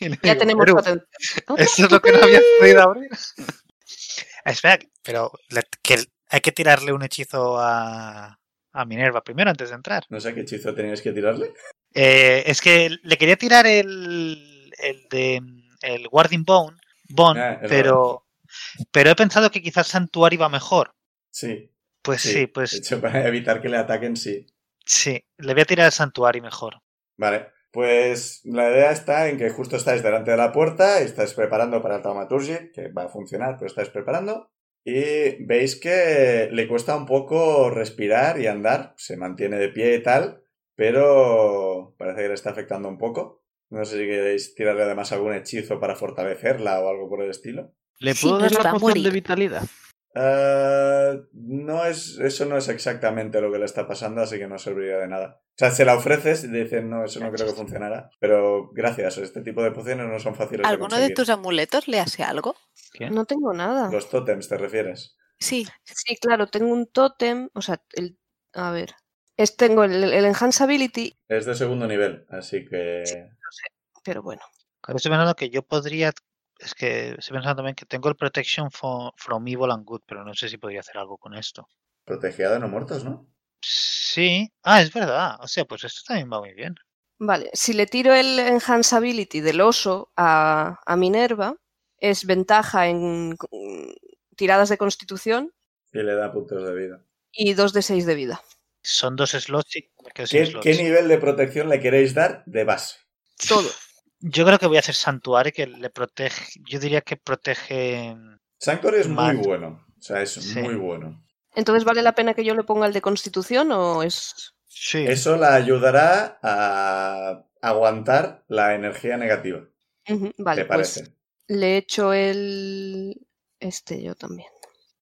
Ya tenemos "Vero, tu atención. Eso es lo que no había podido abrir. Espera, pero le- que hay que tirarle un hechizo a, a Minerva primero antes de entrar. No sé qué hechizo tenías que tirarle. Eh, es que le quería tirar el, el de el Guarding Bone, Bone Ah, pero, pero he pensado que quizás Santuario iba mejor. Sí. Pues sí, De pues hecho, para evitar que le ataquen, sí. sí, le voy a tirar el Santuario mejor. Vale. Pues la idea está en que justo estáis delante de la puerta y estáis preparando para el Taumaturgy, que va a funcionar, pero estáis preparando. Y veis que le cuesta un poco respirar y andar. Se mantiene de pie y tal, pero parece que le está afectando un poco. No sé si queréis tirarle además algún hechizo para fortalecerla o algo por el estilo. ¿Le Sí, puedo no dar la poción de vitalidad? Eh, no es, eso no es exactamente lo que le está pasando, así que no serviría de nada. O sea, se la ofreces y dicen, no, eso no creo que funcionará. Pero gracias, este tipo de pociones no son fáciles de ¿Alguno de tus amuletos le hace algo? ¿Qué? No tengo nada. Los tótems, ¿te refieres? Sí. Sí, claro, tengo un tótem. O sea, el, a ver. Es, tengo el, el Enhance Ability, Es de segundo nivel, así que... pero bueno. Claro, estoy pensando que yo podría. Es que estoy pensando también que tengo el Protection from Evil and Good, pero no sé si podría hacer algo con esto. Protegida de no muertos, ¿no? Sí. Ah, es verdad. O sea, pues esto también va muy bien. Vale, si le tiro el Enhance Ability del oso a, a Minerva, es ventaja en mm, tiradas de constitución Y le da puntos de vida. y 2 de 6 de vida. Son dos slots y ¿Qué, slots. qué nivel de protección le queréis dar de base? Todo. Yo creo que voy a hacer Santuario que le protege. Yo diría que protege. Sanctuary es muy bueno. O sea, es Sí. muy bueno. Entonces, ¿vale la pena que yo le ponga el de constitución o es...? Sí. Eso la ayudará a aguantar la energía negativa, Vale, ¿te parece? pues le echo el... Este yo también.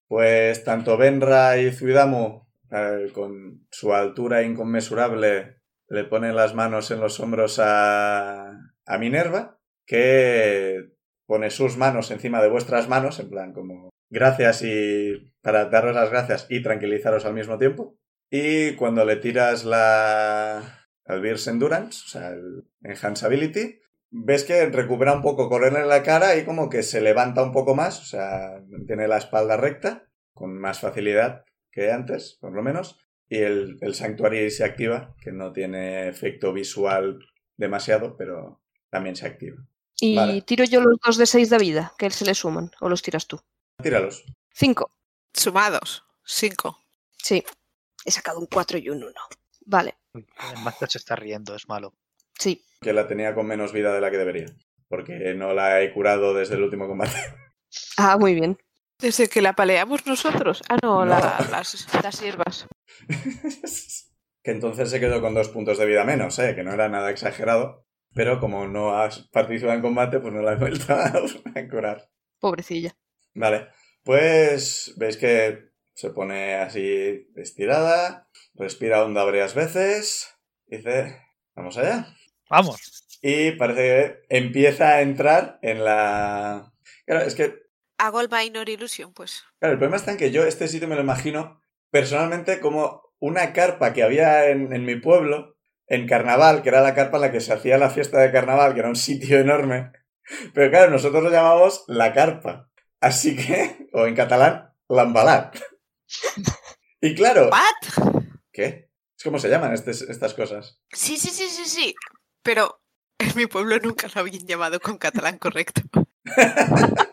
Pues tanto Benra y Zuidamu, eh, con su altura inconmensurable, le ponen las manos en los hombros a, a Minerva, que pone sus manos encima de vuestras manos, en plan como gracias y para daros las gracias y tranquilizaros al mismo tiempo. Y cuando le tiras la Beers Endurance, o sea, el Enhance Ability, ves que recupera un poco color en la cara y como que se levanta un poco más, o sea, tiene la espalda recta, con más facilidad que antes, por lo menos, y el, el Sanctuary se activa, que no tiene efecto visual demasiado, pero también se activa. Y Vale. tiro yo los 2 de 6 de vida, que se le suman, o los tiras tú. Tíralos. 5. Sumados. Cinco. Sí. He sacado un 4 y un 1. Vale, El Master se está riendo, es malo. sí. Que la tenía con menos vida de la que debería, porque no la he curado desde el último combate. Ah, muy bien. Desde que la paleamos nosotros. Ah, no, No. la- las, las hierbas. que entonces se quedó con dos puntos de vida menos, ¿eh? que no era nada exagerado. Pero como no has participado en combate, pues no la he vuelto a a curar. Pobrecilla. Vale, pues veis que se pone así estirada, respira honda varias veces, dice, vamos allá. Vamos. Y parece que empieza a entrar en la... Claro, es que Hago el Minor Illusion, pues. Claro, el problema está en que yo este sitio me lo imagino personalmente como una carpa que había en, en mi pueblo, en carnaval, que era la carpa en la que se hacía la fiesta de carnaval, que era un sitio enorme. Pero claro, nosotros lo llamamos la carpa. Así que, o en catalán, l'embalat. Y claro... ¿What? ¿Qué? Es como se llaman estes- estas cosas. Sí, sí, sí, sí, sí. Pero en mi pueblo nunca lo habían llamado con catalán correcto.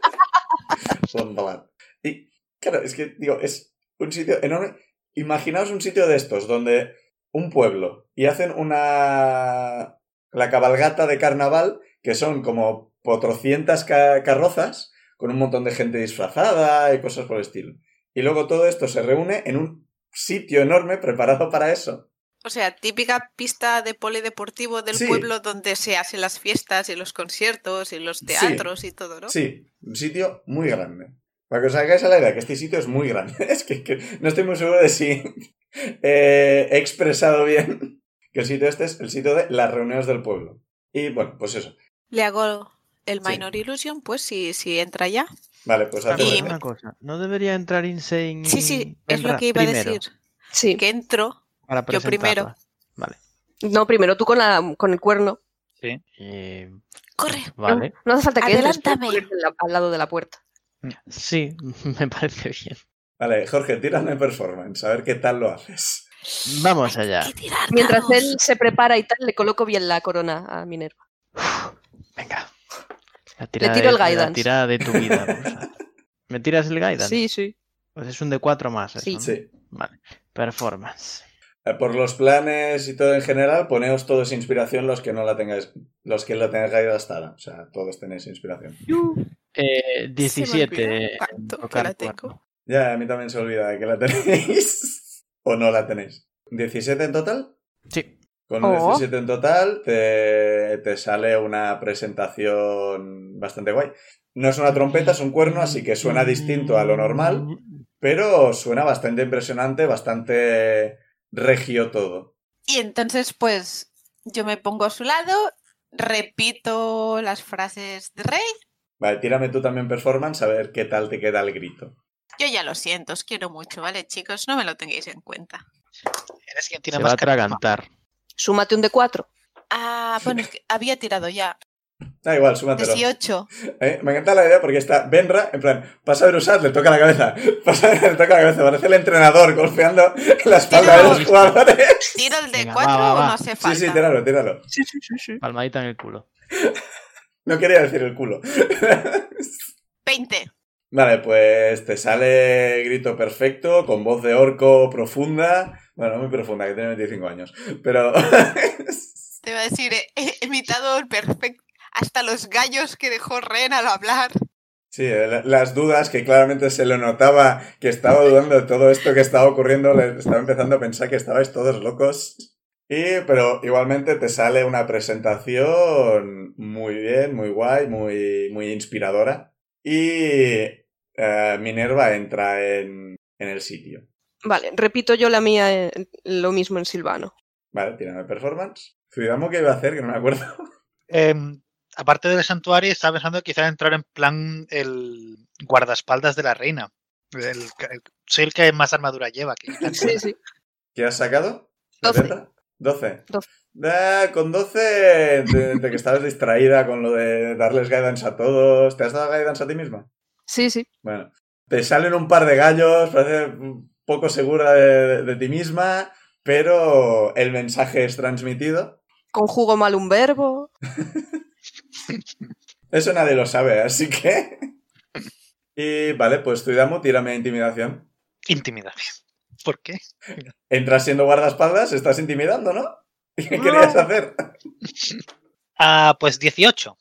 Bondalat. Y claro, es que, digo, es un sitio enorme. Imaginaos un sitio de estos donde un pueblo y hacen una. la cabalgata de carnaval, que son como potrocientas ca- carrozas con un montón de gente disfrazada y cosas por el estilo. Y luego todo esto se reúne en un sitio enorme preparado para eso. O sea, típica pista de polideportivo del Sí. pueblo donde se hacen las fiestas y los conciertos y los teatros y todo, ¿no? Sí, un sitio muy grande. Para que os hagáis a la idea que este sitio es muy grande. Es que, que no estoy muy seguro de si eh, he expresado bien que el sitio este es el sitio de las reuniones del pueblo. Y bueno, pues eso. Le hago el Sí. Minor Illusion, pues si, si entra ya. Vale, pues Una Y una cosa, ¿No debería entrar Insane Sí, sí, es lo que iba a decir. Sí. Que entro. para yo primero. Vale. No, primero tú con, la, con el cuerno. Eh, ¡Corre! No, vale. no hace falta que entres, Adelántame. ponerte en la- al lado de la puerta. Sí, me parece bien. Vale, Jorge, tírame performance, a ver qué tal lo haces. Vamos allá. Tirar Mientras él se prepara y tal, le coloco bien la corona a Minerva. Venga. La tirada tiro de- el La guidance. tirada de tu vida. ¿Me tiras el guidance? Sí, sí. Pues es un de 4 más. Eso, Sí. ¿no? Sí. Vale. Performance. Eh, Por los planes y todo en general, poneos todos inspiración los que no la tengáis, los que la tengáis gastada. O sea, todos tenéis inspiración. Eh, Se me 17. olvidó en cuánto que tocar la tengo. Ya, a mí también se olvida que la tenéis. o no la tenéis. ¿17 en total? Sí. Con Oh. 17 en total te, te sale una presentación bastante guay. No es una trompeta, es un cuerno, así que suena distinto a lo normal, pero suena bastante impresionante, bastante regio todo. Y entonces, pues, yo me pongo a su lado, repito las frases de Rey. Vale, tírame tú también performance a ver qué tal te queda el grito. Yo ya lo siento, os quiero mucho, ¿vale, chicos? No me lo tengáis en cuenta. Eres quien Se tiene va más a carisma. atragantar. Súmate un de 4. Ah, bueno, es que había tirado ya. Da igual, súmatelo. 18. Eh, Me encanta la idea porque está Benra, en plan, pasa a Brusat, le toca la cabeza. Pasa a le toca la cabeza. Parece el entrenador golpeando la espalda de los jugadores. ¿Tiro el de Venga, 4 va, va, o va. no hace Sí, falta? sí, tíralo, tíralo. Sí, sí, sí, sí. Palmadita en el culo. No quería decir el culo. 20. Vale, pues te sale grito perfecto, con voz de orco profunda. Bueno, muy profunda, que tiene 25 años. Pero. Te iba a decir, he, imitado el perfecto. Hasta los gallos que dejó Ren al hablar. Sí, la- las dudas que claramente se le notaba que estaba dudando de todo esto que estaba ocurriendo, le estaba empezando a pensar que estabais todos locos. Y, pero igualmente te sale una presentación muy bien, muy guay, muy, muy inspiradora. Y eh, Minerva entra en, en el sitio. Vale, repito yo la mía, eh, lo mismo en Silvano. Vale, tírame performance. Cuidamos que iba a hacer, que no me acuerdo. Em, aparte del santuario, estaba pensando quizá entrar en plan el guardaespaldas de la reina. El- el- soy el que más armadura lleva. que Sí, sí. ¿Qué has sacado? Doce. ¿Setenta? 12. Doce. Da, con 12, de, de que estabas distraída con lo de darles guidance a todos. ¿Te has dado guidance a ti misma? Sí, sí. Bueno, te salen un par de gallos, parece un poco segura de, de ti misma, pero el mensaje es transmitido. Conjugo mal un verbo. Eso nadie lo sabe, así que... Y vale, pues tu Idamu, tírame a intimidación. Intimidación. ¿Por qué? Entras siendo guardaespaldas, estás intimidando, ¿no? ¿Qué querías hacer? Ah, pues 18.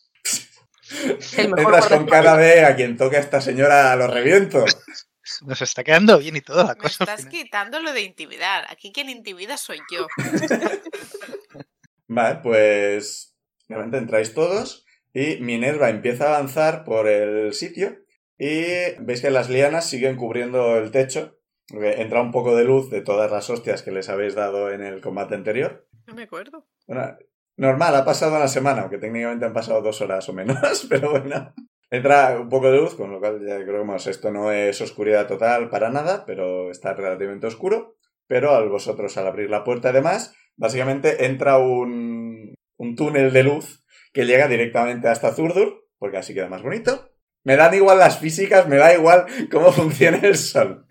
El mejor Entras con cara de a quien toque a esta señora lo reviento. Nos está quedando bien y todo la Me cosa. estás quitando lo de intimidar. Aquí quien intimida soy yo. Vale, pues. De repente entráis todos y Minerva empieza a avanzar por el sitio y veis que las lianas siguen cubriendo el techo. Entra un poco de luz de todas las hostias que les habéis dado en el combate anterior. No me acuerdo. Bueno, normal, ha pasado una semana, aunque técnicamente han pasado dos horas o menos, pero bueno. Entra un poco de luz, con lo cual ya creo que esto no es oscuridad total para nada, pero está relativamente oscuro. Pero al vosotros, al abrir la puerta además, básicamente entra un, un túnel de luz que llega directamente hasta Zurdur, porque así queda más bonito. Me dan igual las físicas, me da igual cómo funciona el sol.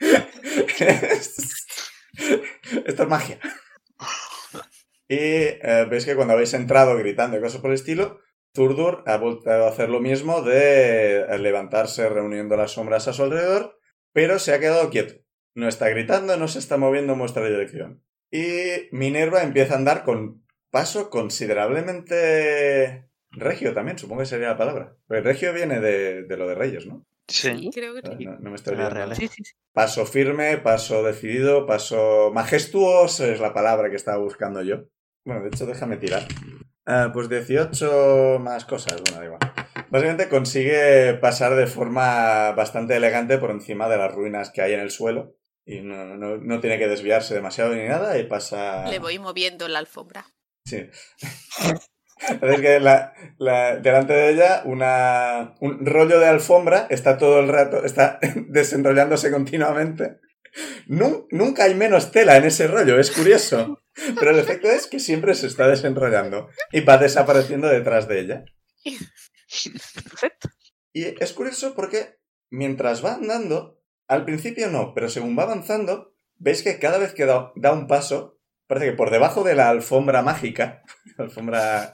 Esto es magia. Y eh, veis que cuando habéis entrado gritando y cosas por el estilo, Zurdur ha vuelto a hacer lo mismo de eh, levantarse reuniendo las sombras a su alrededor, pero se ha quedado quieto. No está gritando, no se está moviendo en vuestra dirección. Y Minerva empieza a andar con paso considerablemente regio también, supongo que sería la palabra. Porque regio viene de, de lo de Reyes, ¿no? Sí. Creo que sí. No, no me estoy La olvidando. realeza. Sí, sí, sí. Paso firme, paso decidido, paso majestuoso es la palabra que estaba buscando yo. Bueno, de hecho, déjame tirar. Ah, pues 18 más cosas, bueno, da igual. Básicamente consigue pasar de forma bastante elegante por encima de las ruinas que hay en el suelo. Y no, no- no tiene que desviarse demasiado ni nada y pasa... Le voy moviendo la alfombra. Sí. Que la- la- delante de ella un rollo de alfombra está todo el rato, está desenrollándose continuamente. Nun- nunca hay menos tela en ese rollo, es curioso. Pero el efecto es que siempre se está desenrollando y va desapareciendo detrás de ella. Perfecto. Y es curioso porque mientras va andando, al principio no, pero según va avanzando, veis que cada vez que da, da un paso, parece que por debajo de la alfombra mágica, la alfombra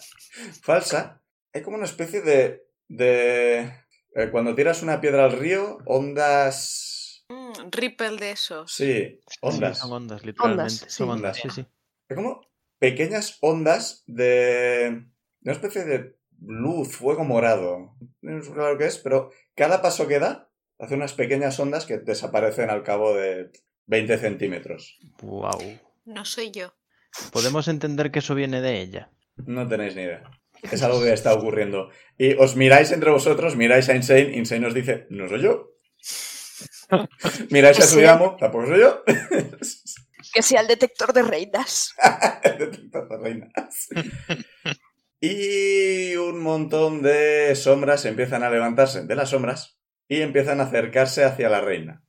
falsa, hay como una especie de... de eh, cuando tiras una piedra al río, ondas... Mm, ripple de esos. Sí, ondas. Sí, son ondas, literalmente. sí. Son ondas, Ondas. sí, sí. Hay como pequeñas ondas de... una especie de luz, fuego morado. No sé claro qué es, pero cada paso que da hace unas pequeñas ondas que desaparecen al cabo de 20 centímetros. Wow. No soy yo. Podemos entender que eso viene de ella. No tenéis ni idea. Es algo que está ocurriendo. Y os miráis entre vosotros, miráis a Insane, Insane os dice, no soy yo. Miráis a Sí. Suyamo, tampoco soy yo. Que sea el detector de reinas. El detector de reinas. Y un montón de sombras empiezan a levantarse de las sombras y empiezan a acercarse hacia la reina.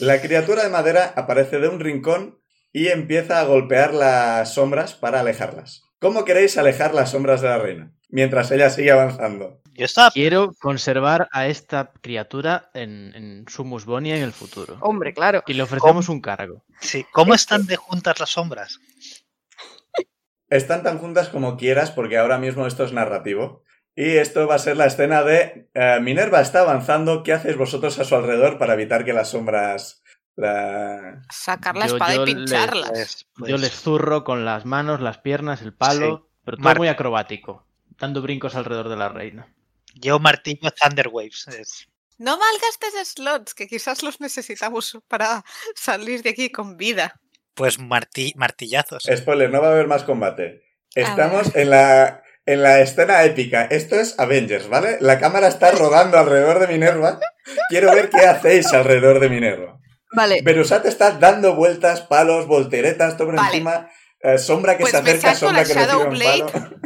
La criatura de madera aparece de un rincón y empieza a golpear las sombras para alejarlas. ¿Cómo queréis alejar las sombras de la reina? Mientras ella sigue avanzando. Yo estaba. Quiero conservar a esta criatura en, en Sumus Bonia en el futuro. Hombre, claro. Y le ofrecemos un cargo. Sí. ¿Cómo están de juntas las sombras? Están tan juntas como quieras porque ahora mismo esto es narrativo. Y esto va a ser la escena de eh, Minerva está avanzando, ¿qué hacéis vosotros a su alrededor para evitar que las sombras... La... Sacar la Yo- espada yo y pincharlas. Pues- pues- Yo les zurro con las manos, las piernas, el palo, pero todo Mar- muy acrobático, dando brincos alrededor de la reina. Yo martillo Thunder Waves. es- No malgastes slots, que quizás los necesitamos para salir de aquí con vida. Pues marti- martillazos. Spoiler, no va a haber más combate. Estamos en la, en la escena épica. Esto es Avengers, ¿vale? La cámara está rodando alrededor de Minerva. Quiero ver qué hacéis alrededor de Minerva. Vale, Berusat está dando vueltas, palos, volteretas, todo por Vale. encima. eh, sombra que Pues se me acerca, saco sombra la que recibe Shadow un Blade. palo.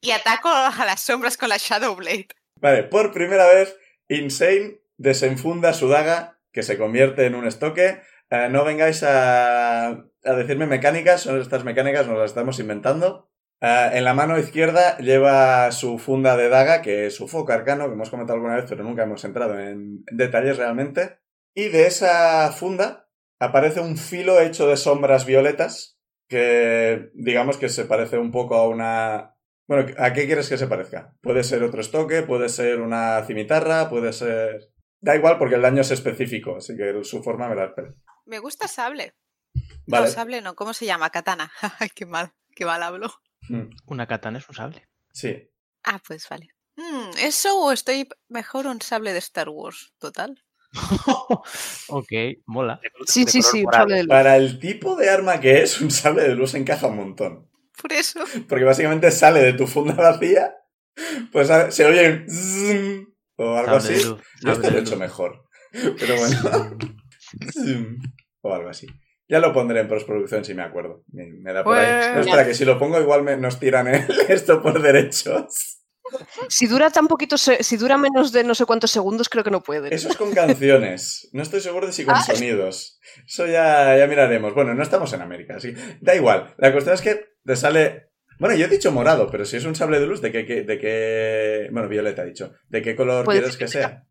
Y ataco a las sombras con la Shadow Blade. Vale, por primera vez, Insane desenfunda su daga, que se convierte en un estoque. Eh, no vengáis a, a decirme mecánicas, son estas mecánicas, nos las estamos inventando. Eh, en la mano izquierda lleva su funda de daga, que es su foco arcano, que hemos comentado alguna vez, pero nunca hemos entrado en detalles realmente. Y de esa funda aparece un filo hecho de sombras violetas, que digamos que se parece un poco a una, bueno, ¿a qué quieres que se parezca? Puede ser otro estoque, puede ser una cimitarra, puede ser... Da igual porque el daño es específico, así que su forma me la espero. Me gusta sable. Vale. No, sable no. ¿Cómo se llama? Katana. Ay, qué mal. Qué mal hablo. Mm, Una katana es un sable. Sí. Ah, pues vale. Mm, ¿Eso o estoy mejor un sable de Star Wars? Total. ok, mola. sí, sí, sí, un morado. sable de luz. Para el tipo de arma que es, un sable de luz encaja un montón. Por eso. Porque básicamente sale de tu funda vacía, pues se oye un zzzm o algo así. Yo este lo he hecho mejor. Pero bueno. O algo así. Ya lo pondré en postproducción si me acuerdo. Me, me da por ahí. Pues- No, espera, que si lo pongo igual me, nos tiran el- esto por derechos. Si dura tan poquito, si dura menos de no sé cuántos segundos, creo que no puede. Eso es con canciones. No estoy seguro de si con Ah. sonidos. Eso ya, ya miraremos. Bueno, no estamos en América, así. Da igual. La cuestión es que te sale. Bueno, yo he dicho morado, pero si es un sable de luz, ¿de qué, qué- de qué... Bueno, violeta he dicho. ¿De qué color quieres que sea?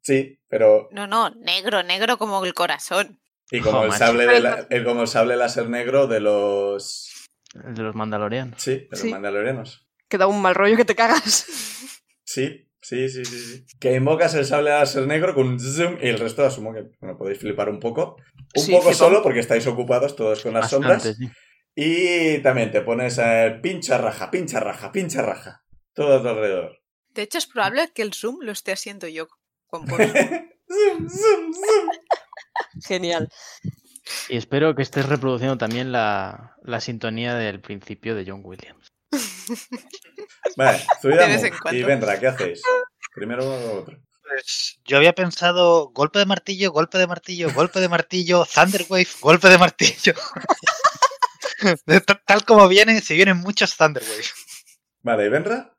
Sí, pero No, no, negro, negro como el corazón. Y como, Jo, el sable de la- el, como el sable láser negro de los... El de los mandalorianos. Sí, de los Sí. mandalorianos. Que da un mal rollo que te cagas. Sí, sí, sí, sí, sí. Que invocas el sable láser negro con un zoom y el resto asumo que bueno, podéis flipar un poco. Un Sí, poco solo porque estáis ocupados todos con las Bastante, sombras. sí. Y también te pones a pincha raja, pincha raja, pincha raja. Todo a tu alrededor. De hecho, es probable que el Zoom lo esté haciendo yo con. Zoom, zoom, zoom. Genial. Y espero que estés reproduciendo también la, la sintonía del principio de John Williams. Vale, cuando. y Vendra, ¿qué hacéis? Primero o otro. Pues yo había pensado golpe de martillo, golpe de martillo, golpe de martillo, Thunderwave, golpe de martillo. Tal como vienen, se vienen muchos Thunderwave. Vale, ¿y Vendra?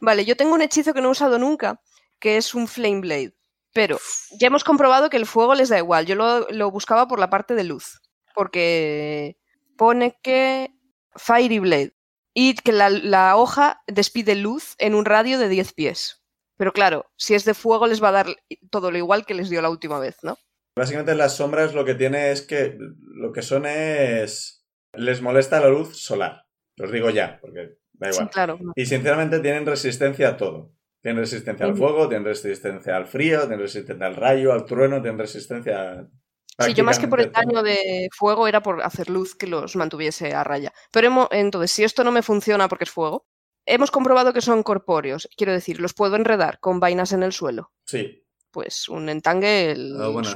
Vale, yo tengo un hechizo que no he usado nunca, que es un Flame Blade. Pero ya hemos comprobado que el fuego les da igual. Yo lo, lo buscaba por la parte de luz. Porque pone que Fiery Blade. Y que la, la hoja despide luz en un radio de 10 pies. Pero claro, si es de fuego les va a dar todo lo igual que les dio la última vez, ¿no? Básicamente las sombras lo que tiene es que lo que son es... Les molesta la luz solar. Os digo ya, porque da Sí, igual. claro. Y sinceramente tienen resistencia a todo. Tienen resistencia al fuego, tienen resistencia al frío, tienen resistencia al rayo, al trueno, tienen resistencia a... Sí, yo más que por el daño de fuego era por hacer luz que los mantuviese a raya. Pero hemo- entonces, si esto no me funciona porque es fuego, hemos comprobado que son corpóreos. Quiero decir, los puedo enredar con vainas en el suelo. Sí. Pues un entangue, el Oh, bueno.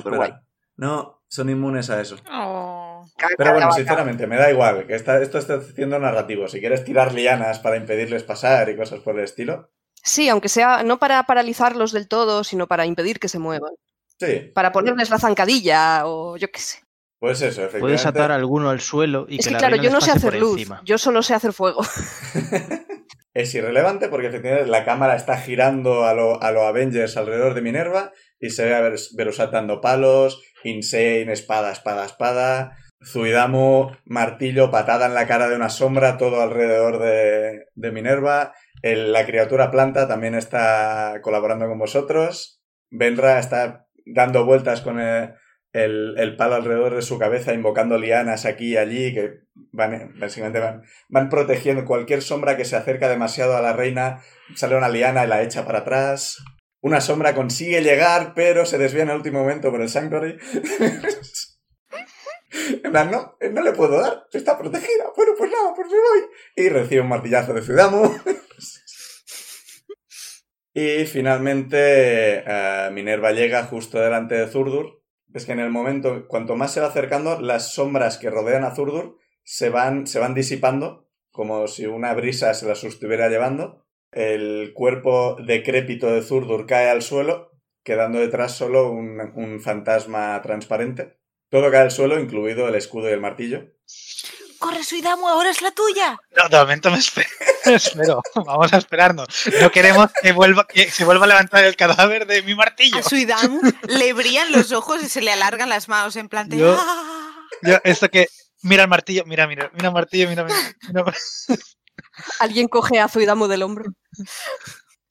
No, son inmunes a eso. Oh. Pero bueno, sinceramente, me da igual. Que esta- esto está haciendo narrativo. Si quieres tirar lianas para impedirles pasar y cosas por el estilo. Sí, aunque sea no para paralizarlos del todo, sino para impedir que se muevan. Sí, Para ponerles la zancadilla o yo qué sé. pues eso, efectivamente. Puedes atar a alguno al suelo y es que que la claro, yo no sé hacer luz, encima. yo solo sé hacer fuego. Es irrelevante porque efectivamente la cámara está girando a lo, a lo Avengers alrededor de Minerva y se ve a Ver- Verusat dando palos, Insane, espada, espada, espada, Zuidamu, martillo, patada en la cara de una sombra, todo alrededor de, Minerva. El- la criatura planta también está colaborando con vosotros. Benra está dando vueltas con el, el- palo alrededor de su cabeza, invocando lianas aquí y allí, que van, básicamente van, van protegiendo cualquier sombra que se acerca demasiado a la reina. Sale una liana y la echa para atrás. Una sombra consigue llegar, pero se desvía en el último momento por el Sanctuary. En no, no le puedo dar, está protegida. Bueno, pues nada, pues me voy. Y recibe un martillazo de Zuidamu. y finalmente eh, Minerva llega justo delante de Zurdur. Es que en el momento, cuanto más se va acercando, las sombras que rodean a Zurdur se van, se van disipando, como si una brisa se las estuviera llevando. El cuerpo decrépito de Zurdur cae al suelo, quedando detrás solo un fantasma transparente. Todo cae al suelo, incluido el escudo y el martillo. ¡Corre, Suidamu! ¡Ahora es la tuya! No, de momento me espero. me espero. Vamos a esperarnos. No queremos que, vuelva, que se vuelva a levantar el cadáver de mi martillo. A Suidamu le brillan los ojos y se le alargan las manos en plan de... Yo- "Ah". Yo, esto que. Mira el martillo, mira, mira, mira el martillo, mira, mira. mira. Alguien coge a Zuidamu del hombro.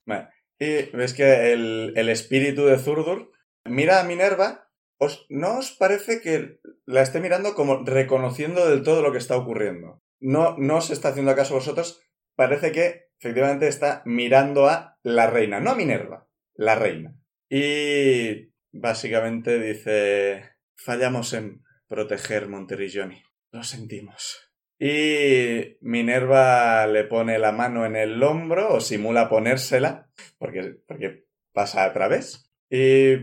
Vale. Y ves que el, el espíritu de Zurdur mira a Minerva. Os, ¿No os parece que la esté mirando como reconociendo del todo lo que está ocurriendo? No, no os está haciendo caso a vosotros. Parece que efectivamente está mirando a la reina, no a Minerva, la reina. Y básicamente dice, fallamos en proteger Monterilloni. Lo sentimos. Y Minerva le pone la mano en el hombro o simula ponérsela, porque, porque pasa a través. Y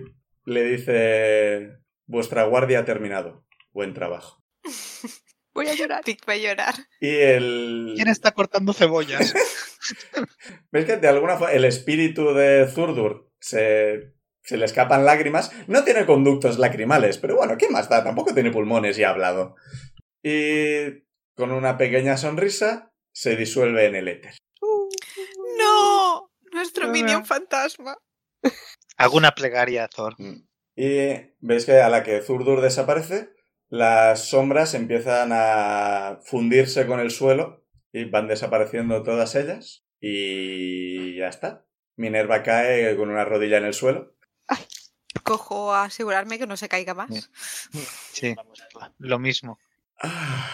le dice, vuestra guardia ha terminado. Buen trabajo. Voy a llorar. Va a llorar. Y el... ¿Quién está cortando cebollas? ¿Ves que de alguna forma el espíritu de Zurdur se, se le escapan lágrimas? No tiene conductos lacrimales, pero bueno, ¿qué más da? Tampoco tiene pulmones y ha hablado. Y con una pequeña sonrisa se disuelve en el éter. ¡No! Nuestro minion fantasma. Alguna plegaria, Thor. Y veis que a la que Zurdur desaparece, las sombras empiezan a fundirse con el suelo y van desapareciendo todas ellas. Y ya está. Minerva cae con una rodilla en el suelo. cojo a asegurarme que no se caiga más. Sí, lo mismo. Ah,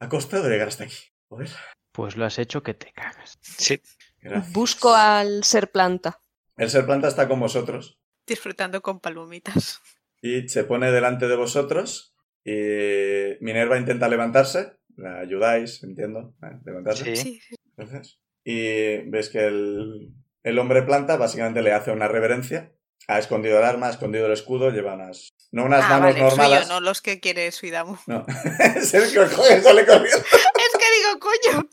ha costado llegar hasta aquí. Joder. Pues lo has hecho que te cagas. Sí. Gracias. Busco al ser planta. El ser planta está con vosotros Disfrutando con palomitas. y se pone delante de vosotros y Minerva intenta levantarse. La ayudáis, entiendo. a levantarse. Sí. Sí. Gracias. Y ves que el, el hombre planta básicamente le hace una reverencia. Ha escondido el arma, ha escondido el escudo, lleva unas... No unas Ah, manos vale, normales. no los que quiere Suidamu. No. Sergio coge, sale corriendo. es que digo, coño.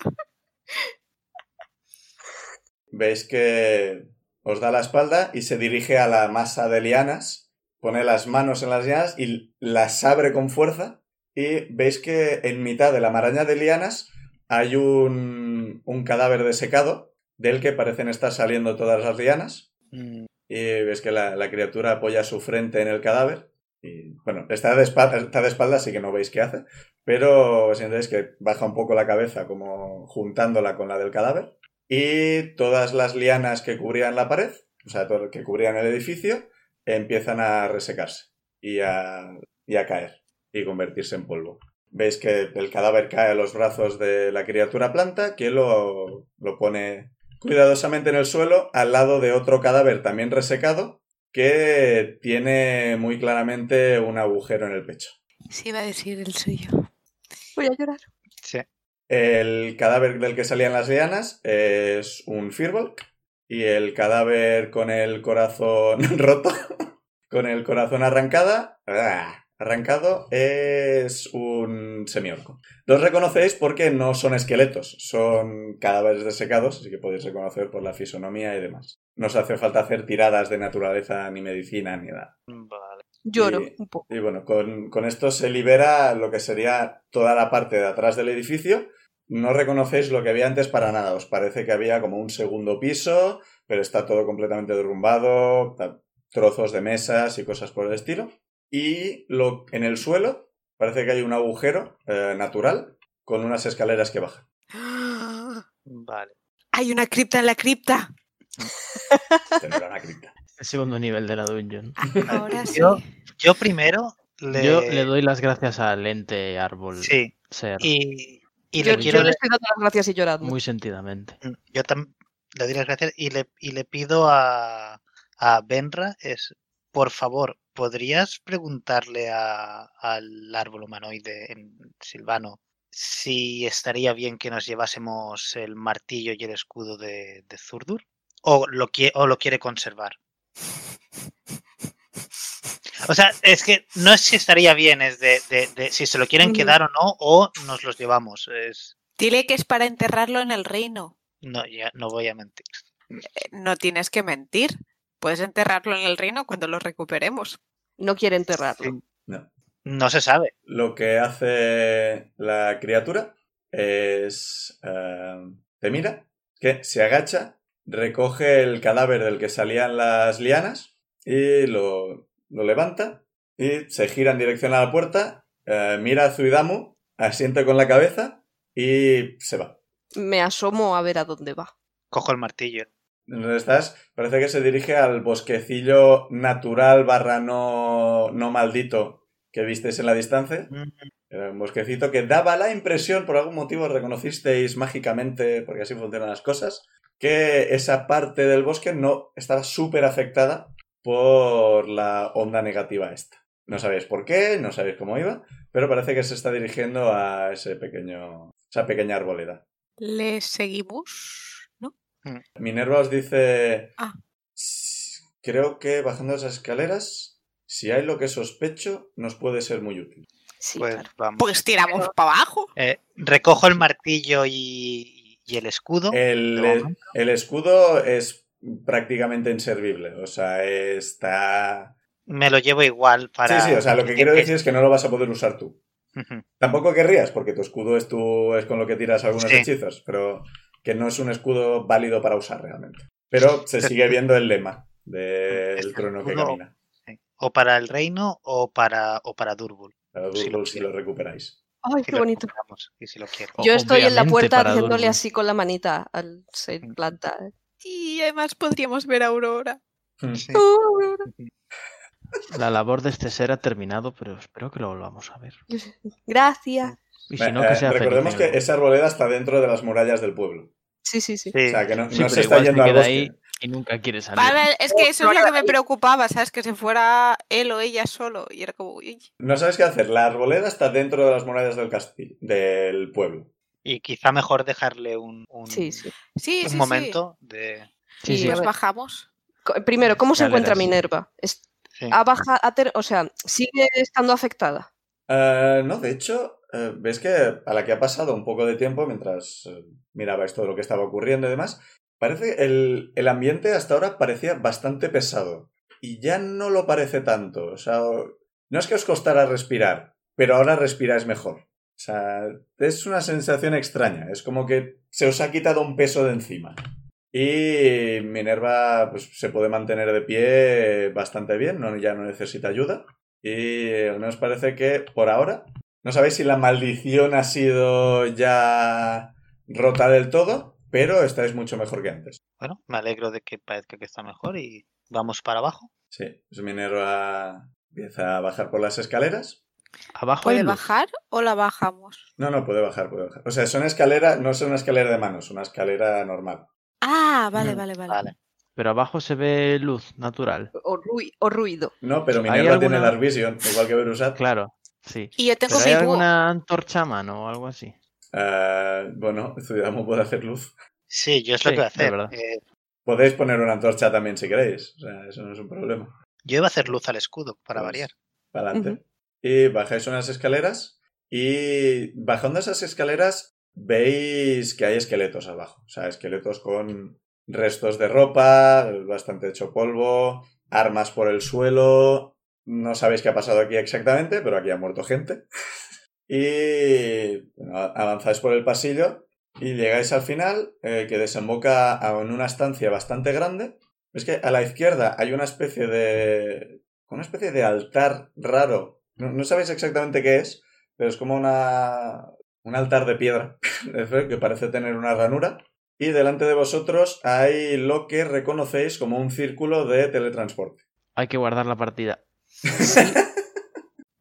Veis que os da la espalda y se dirige a la masa de lianas, pone las manos en las lianas y las abre con fuerza. Y veis que en mitad de la maraña de lianas hay un, un cadáver desecado del que parecen estar saliendo todas las lianas. Mm, Y ves que la, la criatura apoya su frente en el cadáver. Y bueno, está de, espalda, está de espalda, así que no veis qué hace. Pero sientáis que baja un poco la cabeza, como juntándola con la del cadáver. Y todas las lianas que cubrían la pared, o sea, todo, que cubrían el edificio, empiezan a resecarse y a, y a caer y convertirse en polvo. Veis que el cadáver cae a los brazos de la criatura planta, que lo, lo pone cuidadosamente en el suelo al lado de otro cadáver también resecado que tiene muy claramente un agujero en el pecho. Sí, iba a decir el suyo. Voy a llorar. El cadáver del que salían las lianas es un Firbolg y el cadáver con el corazón roto, con el corazón arrancada, ¡ah! arrancado, es un semiorco. Los reconocéis porque no son esqueletos, son cadáveres desecados, así que podéis reconocer por la fisonomía y demás. No os hace falta hacer tiradas de naturaleza, ni medicina, ni nada. Vale. Lloro Y- un poco. Y bueno, con, con esto se libera lo que sería toda la parte de atrás del edificio. No reconocéis lo que había antes para nada. Os parece que había como un segundo piso, pero está todo completamente derrumbado, trozos de mesas y cosas por el estilo. Y lo, en el suelo parece que hay un agujero eh, natural con unas escaleras que bajan. Vale. Hay una cripta en la cripta. Tendrá una cripta. El segundo nivel de la dungeon. Ahora sí. Yo- Yo primero le... Yo le doy las gracias al ente árbol Sí. ser Y, y yo, le quiero... yo le estoy dando las gracias y llorando. muy sentidamente. Mm, Yo también le doy las gracias y le, y le pido a, a Benra, es, por favor, ¿podrías preguntarle a- al árbol humanoide en Silvano si estaría bien que nos llevásemos el martillo y el escudo de, de Zurdur? ¿O lo, ¿O lo quiere conservar? O sea, es que no es si estaría bien, es de, de- de si se lo quieren Mm. quedar o no, o nos los llevamos. Es, Dile que es para enterrarlo en el reino. no, ya no voy a mentir. Eh, No tienes que mentir. Puedes enterrarlo en el reino cuando lo recuperemos. No quiere enterrarlo. No. No se sabe. Lo que hace la criatura es... eh, te mira, que se agacha, recoge el cadáver del que salían las lianas y lo, lo levanta y se gira en dirección a la puerta, eh, mira a Zuidamu, asiente con la cabeza y se va. Me asomo a ver a dónde va. Cojo el martillo. ¿Dónde estás? Parece que se dirige al bosquecillo natural barra no, no maldito que visteis en la distancia. Era un bosquecito que daba la impresión, por algún motivo reconocisteis mágicamente, porque así funcionan las cosas, que esa parte del bosque no estaba súper afectada por la onda negativa esta. No sabéis por qué, no sabéis cómo iba, pero parece que se está dirigiendo a ese pequeño, esa pequeña arboleda. ¿Le seguimos? ¿No? Minerva os dice... Ah. "S- Creo que bajando esas escaleras, si hay lo que sospecho, nos puede ser muy útil. Sí, Pues claro. vamos. Pues tiramos para abajo. Eh, recojo el martillo y, y el escudo. El, el escudo es prácticamente inservible, o sea, está... Me lo llevo igual para. Sí, sí, o sea, lo que quiero decir es que no lo vas a poder usar tú. Tampoco querrías, porque tu escudo es, tu, es con lo que tiras algunos Sí. hechizos, pero que no es un escudo válido para usar realmente. Pero se sigue viendo el lema del trono que camina. O para el reino o para, o para Durbul. Para lo si lo recuperáis. Ay, Si qué bonito. recuperamos Y si lo quiero. O- Yo estoy en la puerta haciéndole así con la manita al ser Mm. planta. ¿eh? Y además podríamos ver a Aurora. Sí. Oh, Aurora. La labor de este ser ha terminado, pero espero que lo volvamos a ver. Gracias. Y si Eh, no, que eh, sea feliz recordemos que esa arboleda está dentro de las murallas del pueblo. Sí, sí, sí. Sí. O sea, que no, Sí, no pero se está yendo se al bosque. ahí y nunca quiere salir. Vale, es que eso es lo que me preocupaba, ¿sabes? Que se fuera él o ella solo. Y era como, uy, No sabes qué hacer. La arboleda está dentro de las murallas del castillo, del pueblo. Y quizá mejor dejarle un, un, Sí, sí. sí, un sí, momento de... Sí. Nos ver, bajamos. Primero, ¿cómo se encuentra. Minerva? Es- sí. ha baja- ha ter- o sea, ¿sigue estando afectada? Eh, no, de hecho, eh, ves que a la que ha pasado un poco de tiempo mientras eh, mirabais todo lo que estaba ocurriendo y demás, parece el, el ambiente hasta ahora parecía bastante pesado. Y ya no lo parece tanto. O sea, no es que os costara respirar, pero ahora respiráis mejor. O sea, es una sensación extraña. Es como que se os ha quitado un peso de encima. Y Minerva pues, se puede mantener de pie bastante bien, no, ya no necesita ayuda. Y al menos parece que por ahora no sabéis si la maldición ha sido ya rota del todo, pero estáis mucho mejor que antes. Bueno, me alegro de que parezca que está mejor y vamos para abajo. Sí, pues Minerva empieza a bajar por las escaleras. Abajo hay ¿Puede bajar o la bajamos? No, no, puede bajar, puede bajar. O sea, es una escalera, no es una escalera de manos, una escalera normal. Ah, vale, Mm, vale, vale. Vale. Pero abajo se ve luz natural. O, rui- o ruido. No, pero ¿Hay Minerva tiene alguna- Dark Vision, igual que Berusat. Claro, sí. Y yo tengo ¿Pero mi hay búho. alguna antorcha a mano o algo así? Eh, bueno, Zuidamo puede hacer luz. Sí, yo es lo Sí, que voy a hacer. verdad. Eh, Podéis poner una antorcha también si queréis. O sea, eso no es un problema. yo iba a hacer luz al escudo, para Pues, variar. Para adelante. Y bajáis unas escaleras y bajando esas escaleras veis que hay esqueletos abajo. O sea, esqueletos con restos de ropa, bastante hecho polvo, armas por el suelo. No sabéis qué ha pasado aquí exactamente, pero aquí ha muerto gente. Y bueno, avanzáis por el pasillo y llegáis al final, eh, que desemboca a- en una estancia bastante grande. Es que a la izquierda hay una especie de. una especie de altar raro. No, no sabéis exactamente qué es, pero es como una. un altar de piedra que parece tener una ranura. Y delante de vosotros hay lo que reconocéis como un círculo de teletransporte. Hay que guardar la partida.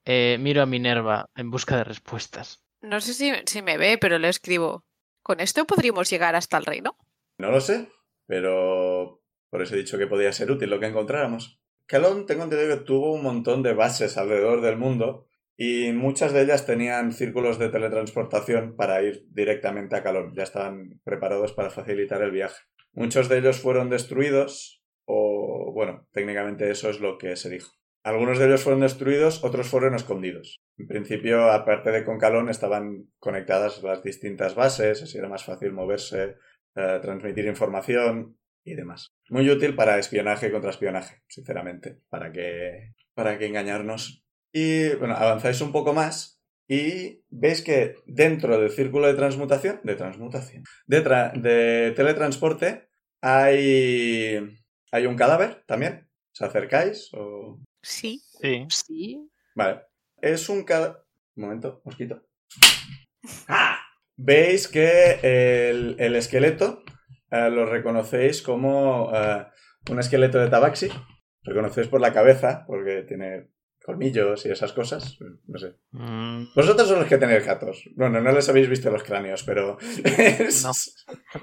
Eh, miro a Minerva en busca de respuestas. No sé si, si me ve, pero le escribo. ¿Con esto podríamos llegar hasta el reino? No lo sé, pero por eso he dicho que podía ser útil lo que encontráramos. Calón, tengo entendido que tuvo un montón de bases alrededor del mundo y muchas de ellas tenían círculos de teletransportación para ir directamente a Calón. Ya estaban preparados para facilitar el viaje. Muchos de ellos fueron destruidos o, bueno, técnicamente eso es lo que se dijo. Algunos de ellos fueron destruidos, otros fueron escondidos. En principio, aparte de con Calón, estaban conectadas las distintas bases, así era más fácil moverse, eh, transmitir información y demás. Muy útil para espionaje y contraespionaje, sinceramente, para que, para que engañarnos. Y bueno, avanzáis un poco más y veis que dentro del círculo de transmutación, de transmutación, de, de teletransporte, hay, hay un cadáver también. ¿Os acercáis? O... Sí. Sí. Sí. Vale. Es un cadáver... Un momento, mosquito. ¡Ah! Veis que el, el esqueleto eh, lo reconocéis como eh, un esqueleto de tabaxi. Reconocéis por la cabeza, porque tiene colmillos y esas cosas. No sé. Mm, Vosotros son los que tenéis gatos. Bueno, no les habéis visto los cráneos, pero... es- No.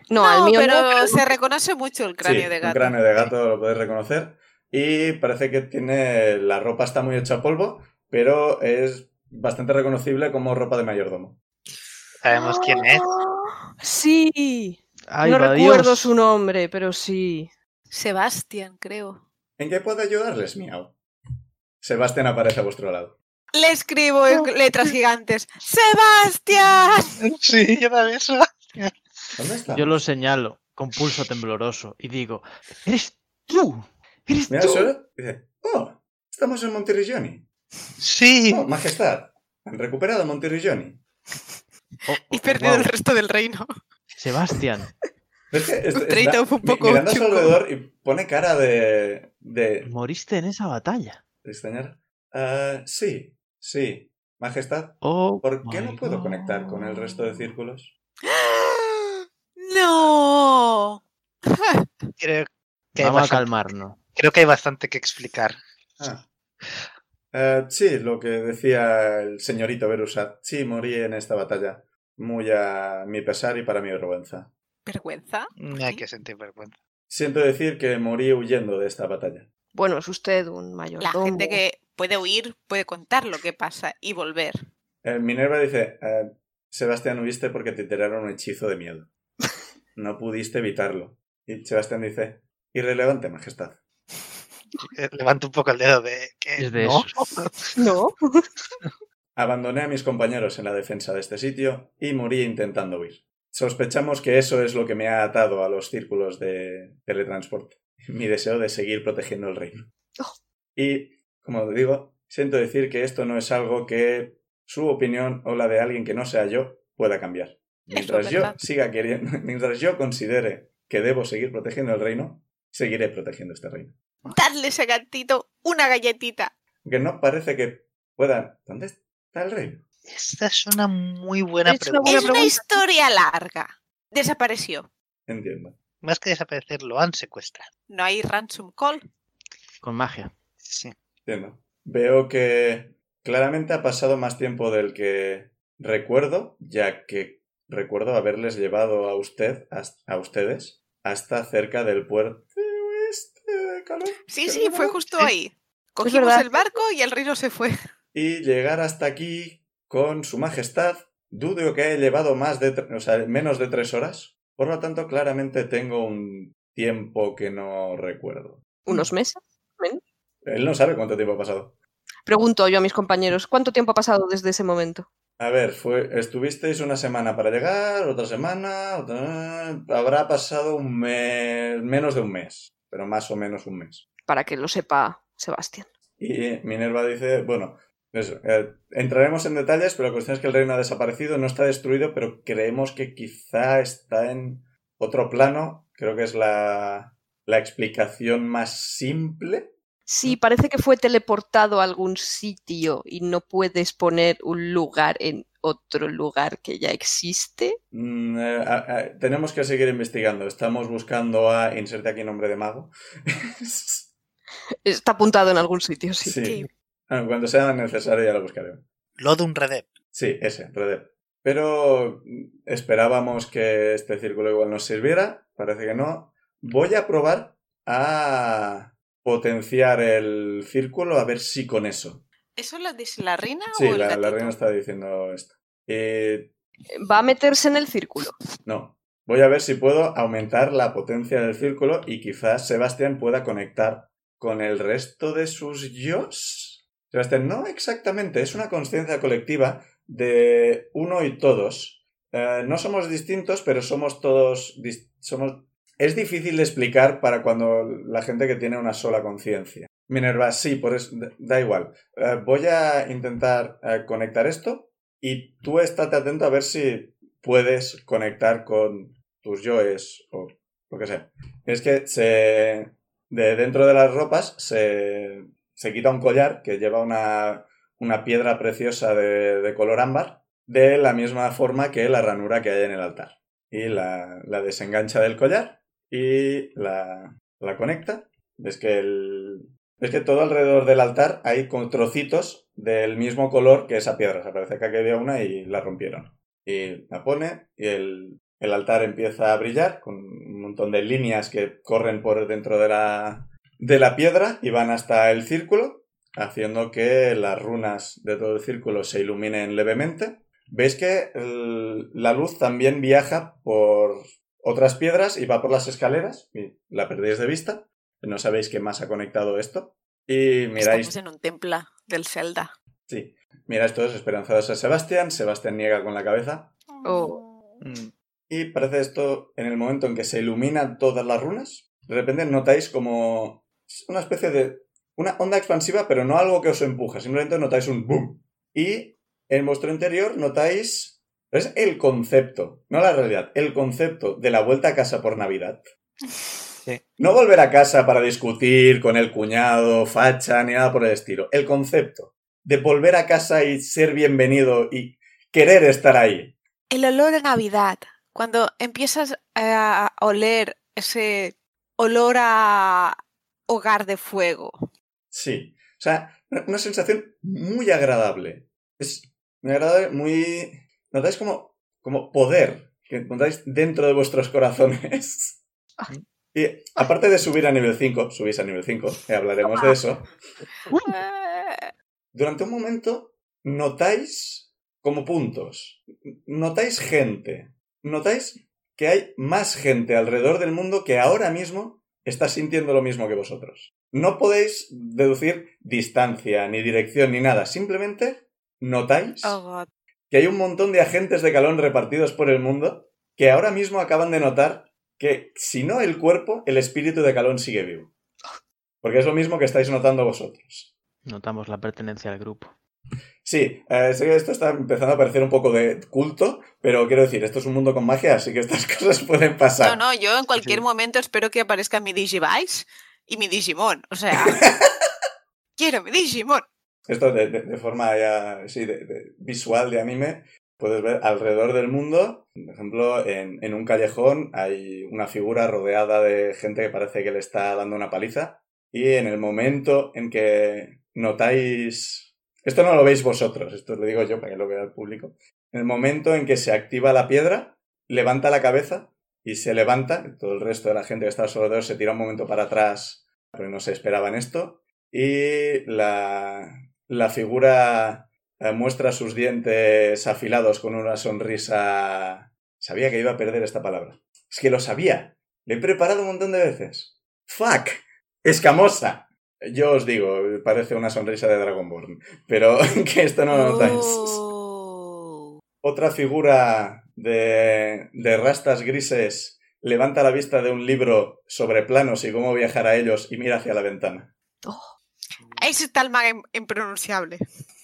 No, No, el mío pero no, pero- se reconoce mucho el cráneo Sí, de Un gato. cráneo de gato lo podéis reconocer. Y parece que tiene. La ropa está muy hecha a polvo, pero es bastante reconocible como ropa de mayordomo. Sabemos quién es. Sí. ¡Ay, no recuerdo Dios! su nombre, pero sí. Sebastián, creo. ¿En qué puedo ayudarles, miau? Sebastián aparece a vuestro lado. Le escribo en letras gigantes. ¡Sebastián! Sí, yo también eso. ¿Dónde está? Yo lo señalo con pulso tembloroso y digo, ¡Eres tú! ¡Eres Mira tú! Dice: ¡Oh! Estamos en Monterrigioni. Sí. ¡Oh, majestad! Han recuperado Monterrigioni. Oh, Y oh, perdido el resto del reino. Sebastián, Es que es- un poco mirando a su alrededor y pone cara de. de. moriste en esa batalla. extrañar. Ah, sí, sí. Majestad, Oh, ¿por qué no puedo God. conectar con el resto de círculos? ¡No! Creo que, hay Vamos a calmarnos. Creo que hay bastante que explicar. Ah, Eh, sí, lo que decía el señorito Berusat. Sí, morí en esta batalla. Muy a mi pesar y para mi vergüenza. ¿Vergüenza? No hay que sentir vergüenza. Siento decir que morí huyendo de esta batalla. Bueno, es usted un mayor. La gente que puede huir puede contar lo que pasa y volver. Eh, Minerva dice, eh, Sebastián, huiste porque te tiraron un hechizo de miedo. No pudiste evitarlo. Y Sebastián dice, irrelevante, majestad. Levanto un poco el dedo de que Es de no. No. Abandoné a mis compañeros en la defensa de este sitio y morí intentando huir. Sospechamos que eso es lo que me ha atado a los círculos de teletransporte. Mi deseo de seguir protegiendo el reino. Oh. Y, como digo, siento decir que esto no es algo que su opinión o la de alguien que no sea yo pueda cambiar. Mientras yo siga queriendo, mientras yo considere que debo seguir protegiendo el reino, seguiré protegiendo este reino. Dadle ese gatito una galletita. Que no parece que pueda. ¿Dónde está el reino? Esta es una muy buena Es una pregunta. buena Es una historia larga. Desapareció. Entiendo. Más que desaparecer, lo han secuestrado. No hay ransom call. Con magia. Sí. Entiendo. Veo que claramente ha pasado más tiempo del que recuerdo, ya que recuerdo haberles llevado a usted, a ustedes, hasta cerca del puerto Calor. Sí, sí, fue justo Sí. ahí. Cogimos el barco y el reino se fue. Y llegar hasta aquí con su majestad, dudo que haya llevado más de, tre- o sea, menos de tres horas. Por lo tanto, claramente tengo un tiempo que no recuerdo. ¿Unos meses? Él no sabe cuánto tiempo ha pasado. Pregunto yo a mis compañeros, ¿cuánto tiempo ha pasado desde ese momento? A ver, fue, estuvisteis una semana para llegar, otra semana, otra... habrá pasado un mes, menos de un mes, pero más o menos un mes. Para que lo sepa Sebastián. Y Minerva dice, bueno, eso, eh, entraremos en detalles, pero la cuestión es que el reino ha desaparecido, no está destruido, pero creemos que quizá está en otro plano. Creo que es la, la explicación más simple. Sí, parece que fue teleportado a algún sitio y no puedes poner un lugar en otro lugar que ya existe. Mm, eh, tenemos que seguir investigando. Estamos buscando a... Inserte aquí nombre de mago. Está apuntado en algún sitio, sí. Sí. Ah, Cuando sea necesario ya lo buscaré. Lodun Redep. Sí, ese, Redep. Pero mm, esperábamos que este círculo igual nos sirviera. Parece que no. Voy a probar a potenciar el círculo a ver si con eso. ¿Eso lo dice la reina Sí, o el la, la reina está diciendo esto. Eh, Va a meterse en el círculo. no. Voy a ver si puedo aumentar la potencia del círculo y quizás Sebastián pueda conectar con el resto de sus yos. Sebastián, no exactamente, es una conciencia colectiva de uno y todos. Eh, no somos distintos, pero somos todos... somos... Es difícil de explicar para cuando la gente que tiene una sola conciencia. Minerva, sí, por eso, da- igual. Eh, voy a intentar eh, conectar esto y tú estate atento a ver si puedes conectar con tus yoes o lo que sea. Es que se, de dentro de las ropas se, se quita un collar que lleva una, una piedra preciosa de, de color ámbar de la misma forma que la ranura que hay en el altar. Y la, la desengancha del collar y la, la conecta. Ves que el, ves que todo alrededor del altar hay trocitos del mismo color que esa piedra. O sea, parece que aquí había una y la rompieron. Y la pone y el, altar empieza a brillar con un montón de líneas que corren por dentro de la, de la piedra y van hasta el círculo, haciendo que las runas de todo el círculo se iluminen levemente. Veis que la luz también viaja por otras piedras y va por las escaleras y la perdéis de vista. No sabéis qué más ha conectado esto. Y miráis Estamos en un templo del Zelda. Sí. Miráis todos esperanzados a Sebastián. Sebastián niega con la cabeza. Oh. Mm, Y parece esto, en el momento en que se iluminan todas las runas, de repente notáis como una especie de... Una onda expansiva, pero no algo que os empuja. Simplemente notáis un boom. Y en vuestro interior notáis... Es el concepto, no la realidad, el concepto de la vuelta a casa por Navidad. No volver a casa para discutir con el cuñado, facha, ni nada por el estilo. El concepto de volver a casa y ser bienvenido y querer estar ahí. El olor a Navidad. Cuando empiezas a oler ese olor a hogar de fuego. Sí. O sea, una sensación muy agradable. Es muy agradable, muy... Notáis como, como poder que notáis dentro de vuestros corazones. Y aparte de subir a nivel 5, subís a nivel 5, y hablaremos de eso. Eh, Durante un momento notáis como puntos, notáis gente, notáis que hay más gente alrededor del mundo que ahora mismo está sintiendo lo mismo que vosotros. No podéis deducir distancia, ni dirección, ni nada, simplemente notáis Oh, que hay un montón de agentes de calón repartidos por el mundo que ahora mismo acaban de notar que, si no el cuerpo, el espíritu de calón sigue vivo. Porque es lo mismo que estáis notando vosotros. Notamos la pertenencia al grupo. Sí, eh, sé que esto está empezando a parecer un poco de culto, pero quiero decir, esto es un mundo con magia, así que estas cosas pueden pasar. No, no, yo en cualquier Sí. momento espero que aparezca mi Digivice y mi Digimon. O sea, quiero mi Digimon. Esto de, de- de forma ya sí, de- de visual de anime, puedes ver alrededor del mundo, por ejemplo, en, en un callejón hay una figura rodeada de gente que parece que le está dando una paliza, y en el momento en que notáis... Esto no lo veis vosotros, esto lo digo yo para que lo vea el público. En el momento en que se activa la piedra, levanta la cabeza y se levanta, todo el resto de la gente que está alrededor se tira un momento para atrás, porque no se esperaban esto, y la, la figura muestra sus dientes afilados con una sonrisa... Sabía que iba a perder esta palabra. Es que lo sabía. Le he preparado un montón de veces. ¡Fuck! ¡Escamosa! Yo os digo, parece una sonrisa de Dragonborn, pero que esto no lo notáis. Oh. Otra figura de, de rastas grises levanta la vista de un libro sobre planos y cómo viajar a ellos y mira hacia la ventana. Ese tal mag im- impronunciable.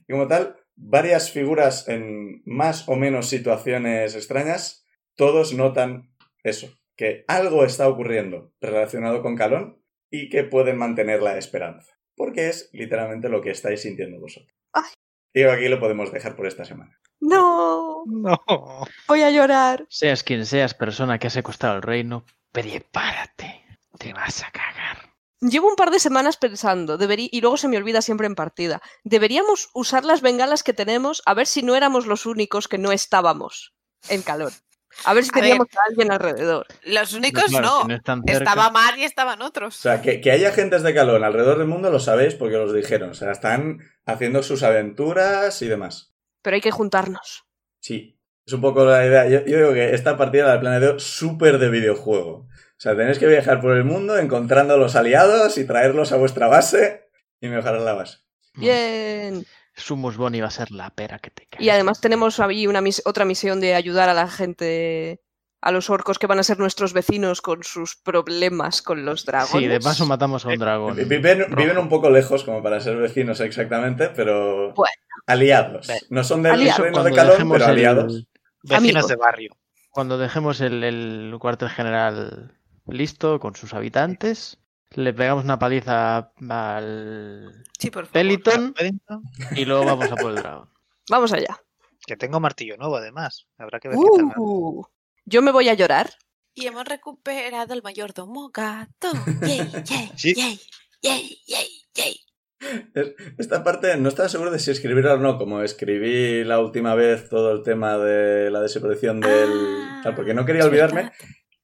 Y como tal, varias figuras en más o menos situaciones extrañas, todos notan eso, que algo está ocurriendo relacionado con Calón y que pueden mantener la esperanza. Porque es literalmente lo que estáis sintiendo vosotros. Ay. Y aquí lo podemos dejar por esta semana. No, No. voy a llorar. Seas quien seas, persona que ha secuestrado el reino, prepárate. Te vas a cagar. Llevo un par de semanas pensando, deberí- y luego se me olvida siempre en partida. Deberíamos usar las bengalas que tenemos a ver si no éramos los únicos que no estábamos en calor. A ver si A ver. teníamos a alguien alrededor. Los únicos Claro, no. Estaba Mar y estaban O otros. sea, que, que haya agentes de Calón alrededor del mundo lo sabéis porque os dijeron. O sea, están haciendo sus aventuras y demás. Pero hay que juntarnos. Sí, es un poco la idea. Yo, yo digo que esta partida la planeo súper de videojuego. O sea, tenéis que viajar por el mundo encontrando a los aliados y traerlos a vuestra base y mejorar la base. Bien. Sumus Boni va a ser la pera que te cae. Y además tenemos ahí una mis- otra misión de ayudar a la gente, a los orcos que van a ser nuestros vecinos con sus problemas con los dragones. Sí, de paso matamos a un dragón. Viven, un poco lejos como para ser vecinos exactamente, pero Bueno. aliados. No son del Aliados. reino de dejemos pero el- aliados. Vecinos Amigos. de barrio. Cuando dejemos el, el cuartel general listo con sus habitantes, le pegamos una paliza al Sí, por favor. Peliton y luego vamos a por el dragón. Vamos allá. Que tengo martillo nuevo, además. Habrá que ver qué. Uh, yo me voy a llorar. Y hemos recuperado el mayordomo gato. Yay, yay, Sí. yay, yay, yay, yay. Es- Esta parte no estaba seguro de si escribirla o no, como escribí la última vez todo el tema de la desaparición del... Ah, tal, porque no quería olvidarme.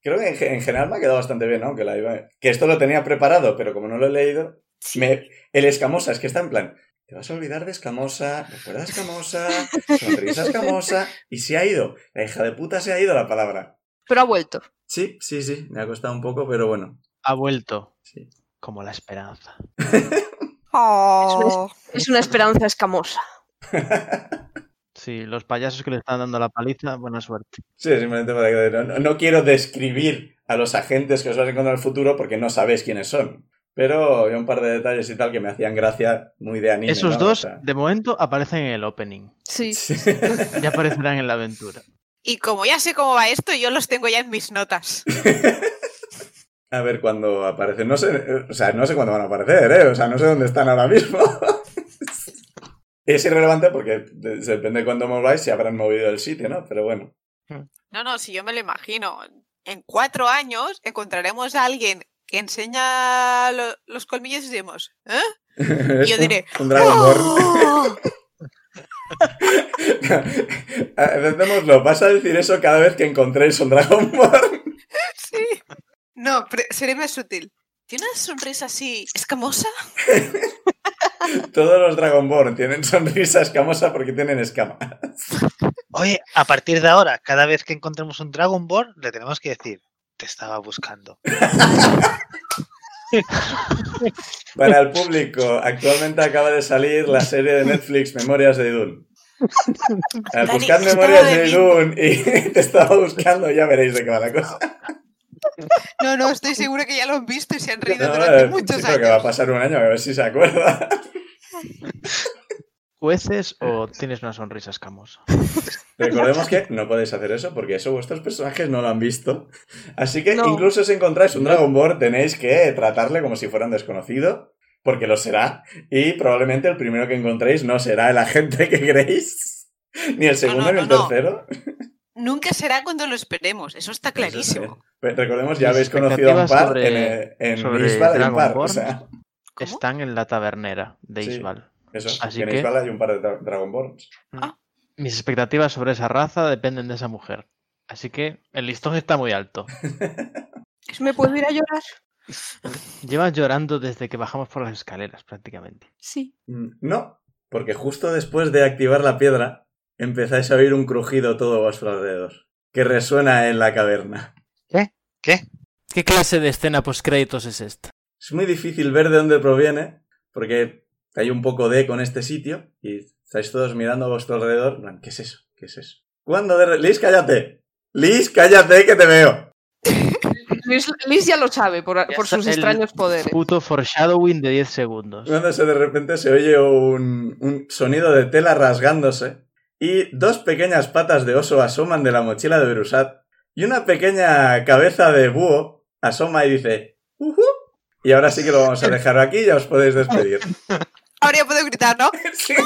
Creo que en, ge- en general me ha quedado bastante bien, ¿no? Que, la iba- que esto lo tenía preparado, pero como no lo he leído, Sí. me... el escamosa, es que está en plan, te vas a olvidar de escamosa, recuerda escamosa, sonrisa escamosa, y se ha ido, la hija de puta se ha ido la palabra. Pero ha vuelto. Sí, sí, sí, me ha costado un poco, pero bueno, Ha vuelto sí. como la esperanza. Oh. Es una esperanza escamosa. Sí, los payasos que le están dando la paliza, buena suerte. Sí, simplemente para que no, quiero describir a los agentes que os vais a encontrar en el futuro porque no sabéis quiénes son. Pero había un par de detalles y tal que me hacían gracia muy de anime. Esos ¿no? O dos, sea, de momento, aparecen en el opening. Sí. sí. Ya aparecerán en la aventura. Y como ya sé cómo va esto, yo los tengo ya en mis notas. A ver cuándo aparecen. No sé, o sea, no sé cuándo van a aparecer, ¿eh? O sea, no sé dónde están ahora mismo. es irrelevante porque de- depende de cuándo mováis si habrán movido el sitio, ¿no? Pero bueno. No, no, si yo me lo imagino. En cuatro años encontraremos a alguien que enseña lo- los colmillos y diremos, ¿eh? Es Yo diré, Un Dragonborn. ¡Oh! Hacémoslo, vas a decir eso cada vez que encontréis un Dragonborn. Sí. No, seré más sutil. ¿Tiene una sonrisa así escamosa? Todos los Dragonborn tienen sonrisa escamosa porque tienen escamas. Oye, a partir de ahora, cada vez que encontremos un Dragonborn, le tenemos que decir, te estaba buscando. Para el público, actualmente acaba de salir la serie de Netflix Memorias de Idun. Al buscar Memorias de. Idun y te estaba buscando, ya veréis de qué va la cosa. No, no, estoy segura que ya lo han visto y se han reído No, durante muchos sí, pero que va a años. pasar un año, a ver si se acuerda. ¿Jueces o tienes una sonrisa escamosa? Recordemos que no podéis hacer eso porque eso vuestros personajes no lo han visto. Así que No. incluso si encontráis un Dragonborn tenéis que tratarle como si fuera un desconocido, porque lo será. Y probablemente el primero que encontréis no será el agente que queréis, ni el segundo no, ni el no, no. tercero. Nunca será cuando lo esperemos, eso está clarísimo. Pues Recordemos, ya Mis habéis conocido a un expectativas par sobre- en, eh, en sobre Isval hay un par. Están en la tabernera de Sí. Isbal. eso, Así que en que- Isval hay un par de dra- Dragonborns. Mis expectativas sobre esa raza dependen de esa mujer. Así que el listón está muy alto. ¿Me puedo ir a llorar? Llevas llorando desde que bajamos por las escaleras, prácticamente. Sí. Mm, No, porque justo después de activar la piedra, empezáis a oír un crujido todo a vuestro alrededor, que resuena en la caverna. ¿Qué? ¿Qué clase de escena postcréditos es esta? Es muy difícil ver de dónde proviene, porque hay un poco de con este sitio, y estáis todos mirando a vuestro alrededor. ¿Qué es eso? ¿Qué es eso? ¿Cuándo de... re- Liz, cállate. Liz, cállate, que te veo. Liz, Liz ya lo sabe por, por sus el extraños poderes. Puto foreshadowing de 10 segundos. Cuando se de repente se oye un, un sonido de tela rasgándose y dos pequeñas patas de oso asoman de la mochila de Berusat y una pequeña cabeza de búho asoma y dice "Ujú". Y ahora sí que lo vamos a dejar aquí y ya os podéis despedir. Ahora ya puedo gritar, ¿no? Sí.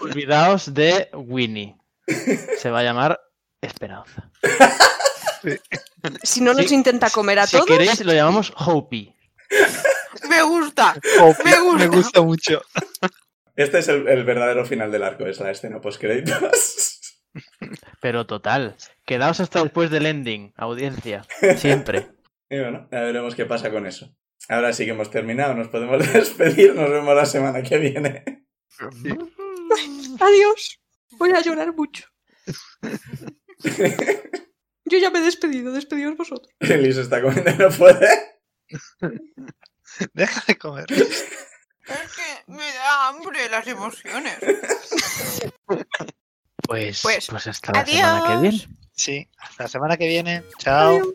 Olvidaos de Winnie. Se va a llamar Esperanza. Si no nos Sí. intenta comer a Si todos, queréis, lo llamamos Hopi. Me gusta. Me gusta. Me gusta mucho. Este es el, el verdadero final del arco, es la escena post-créditos. Pero total. Quedaos hasta después del ending, audiencia. Siempre. Y bueno, ya veremos qué pasa con eso. Ahora sí que hemos terminado, nos podemos despedir, nos vemos la semana que viene. adiós. Voy a llorar mucho. Yo ya me he despedido, despedidos vosotros. Liz está comiendo no puede. Deja de comer. Es que me da hambre las emociones. Pues, Pues, pues, hasta la semana que viene. Sí, hasta la semana que viene. Chao. Adiós.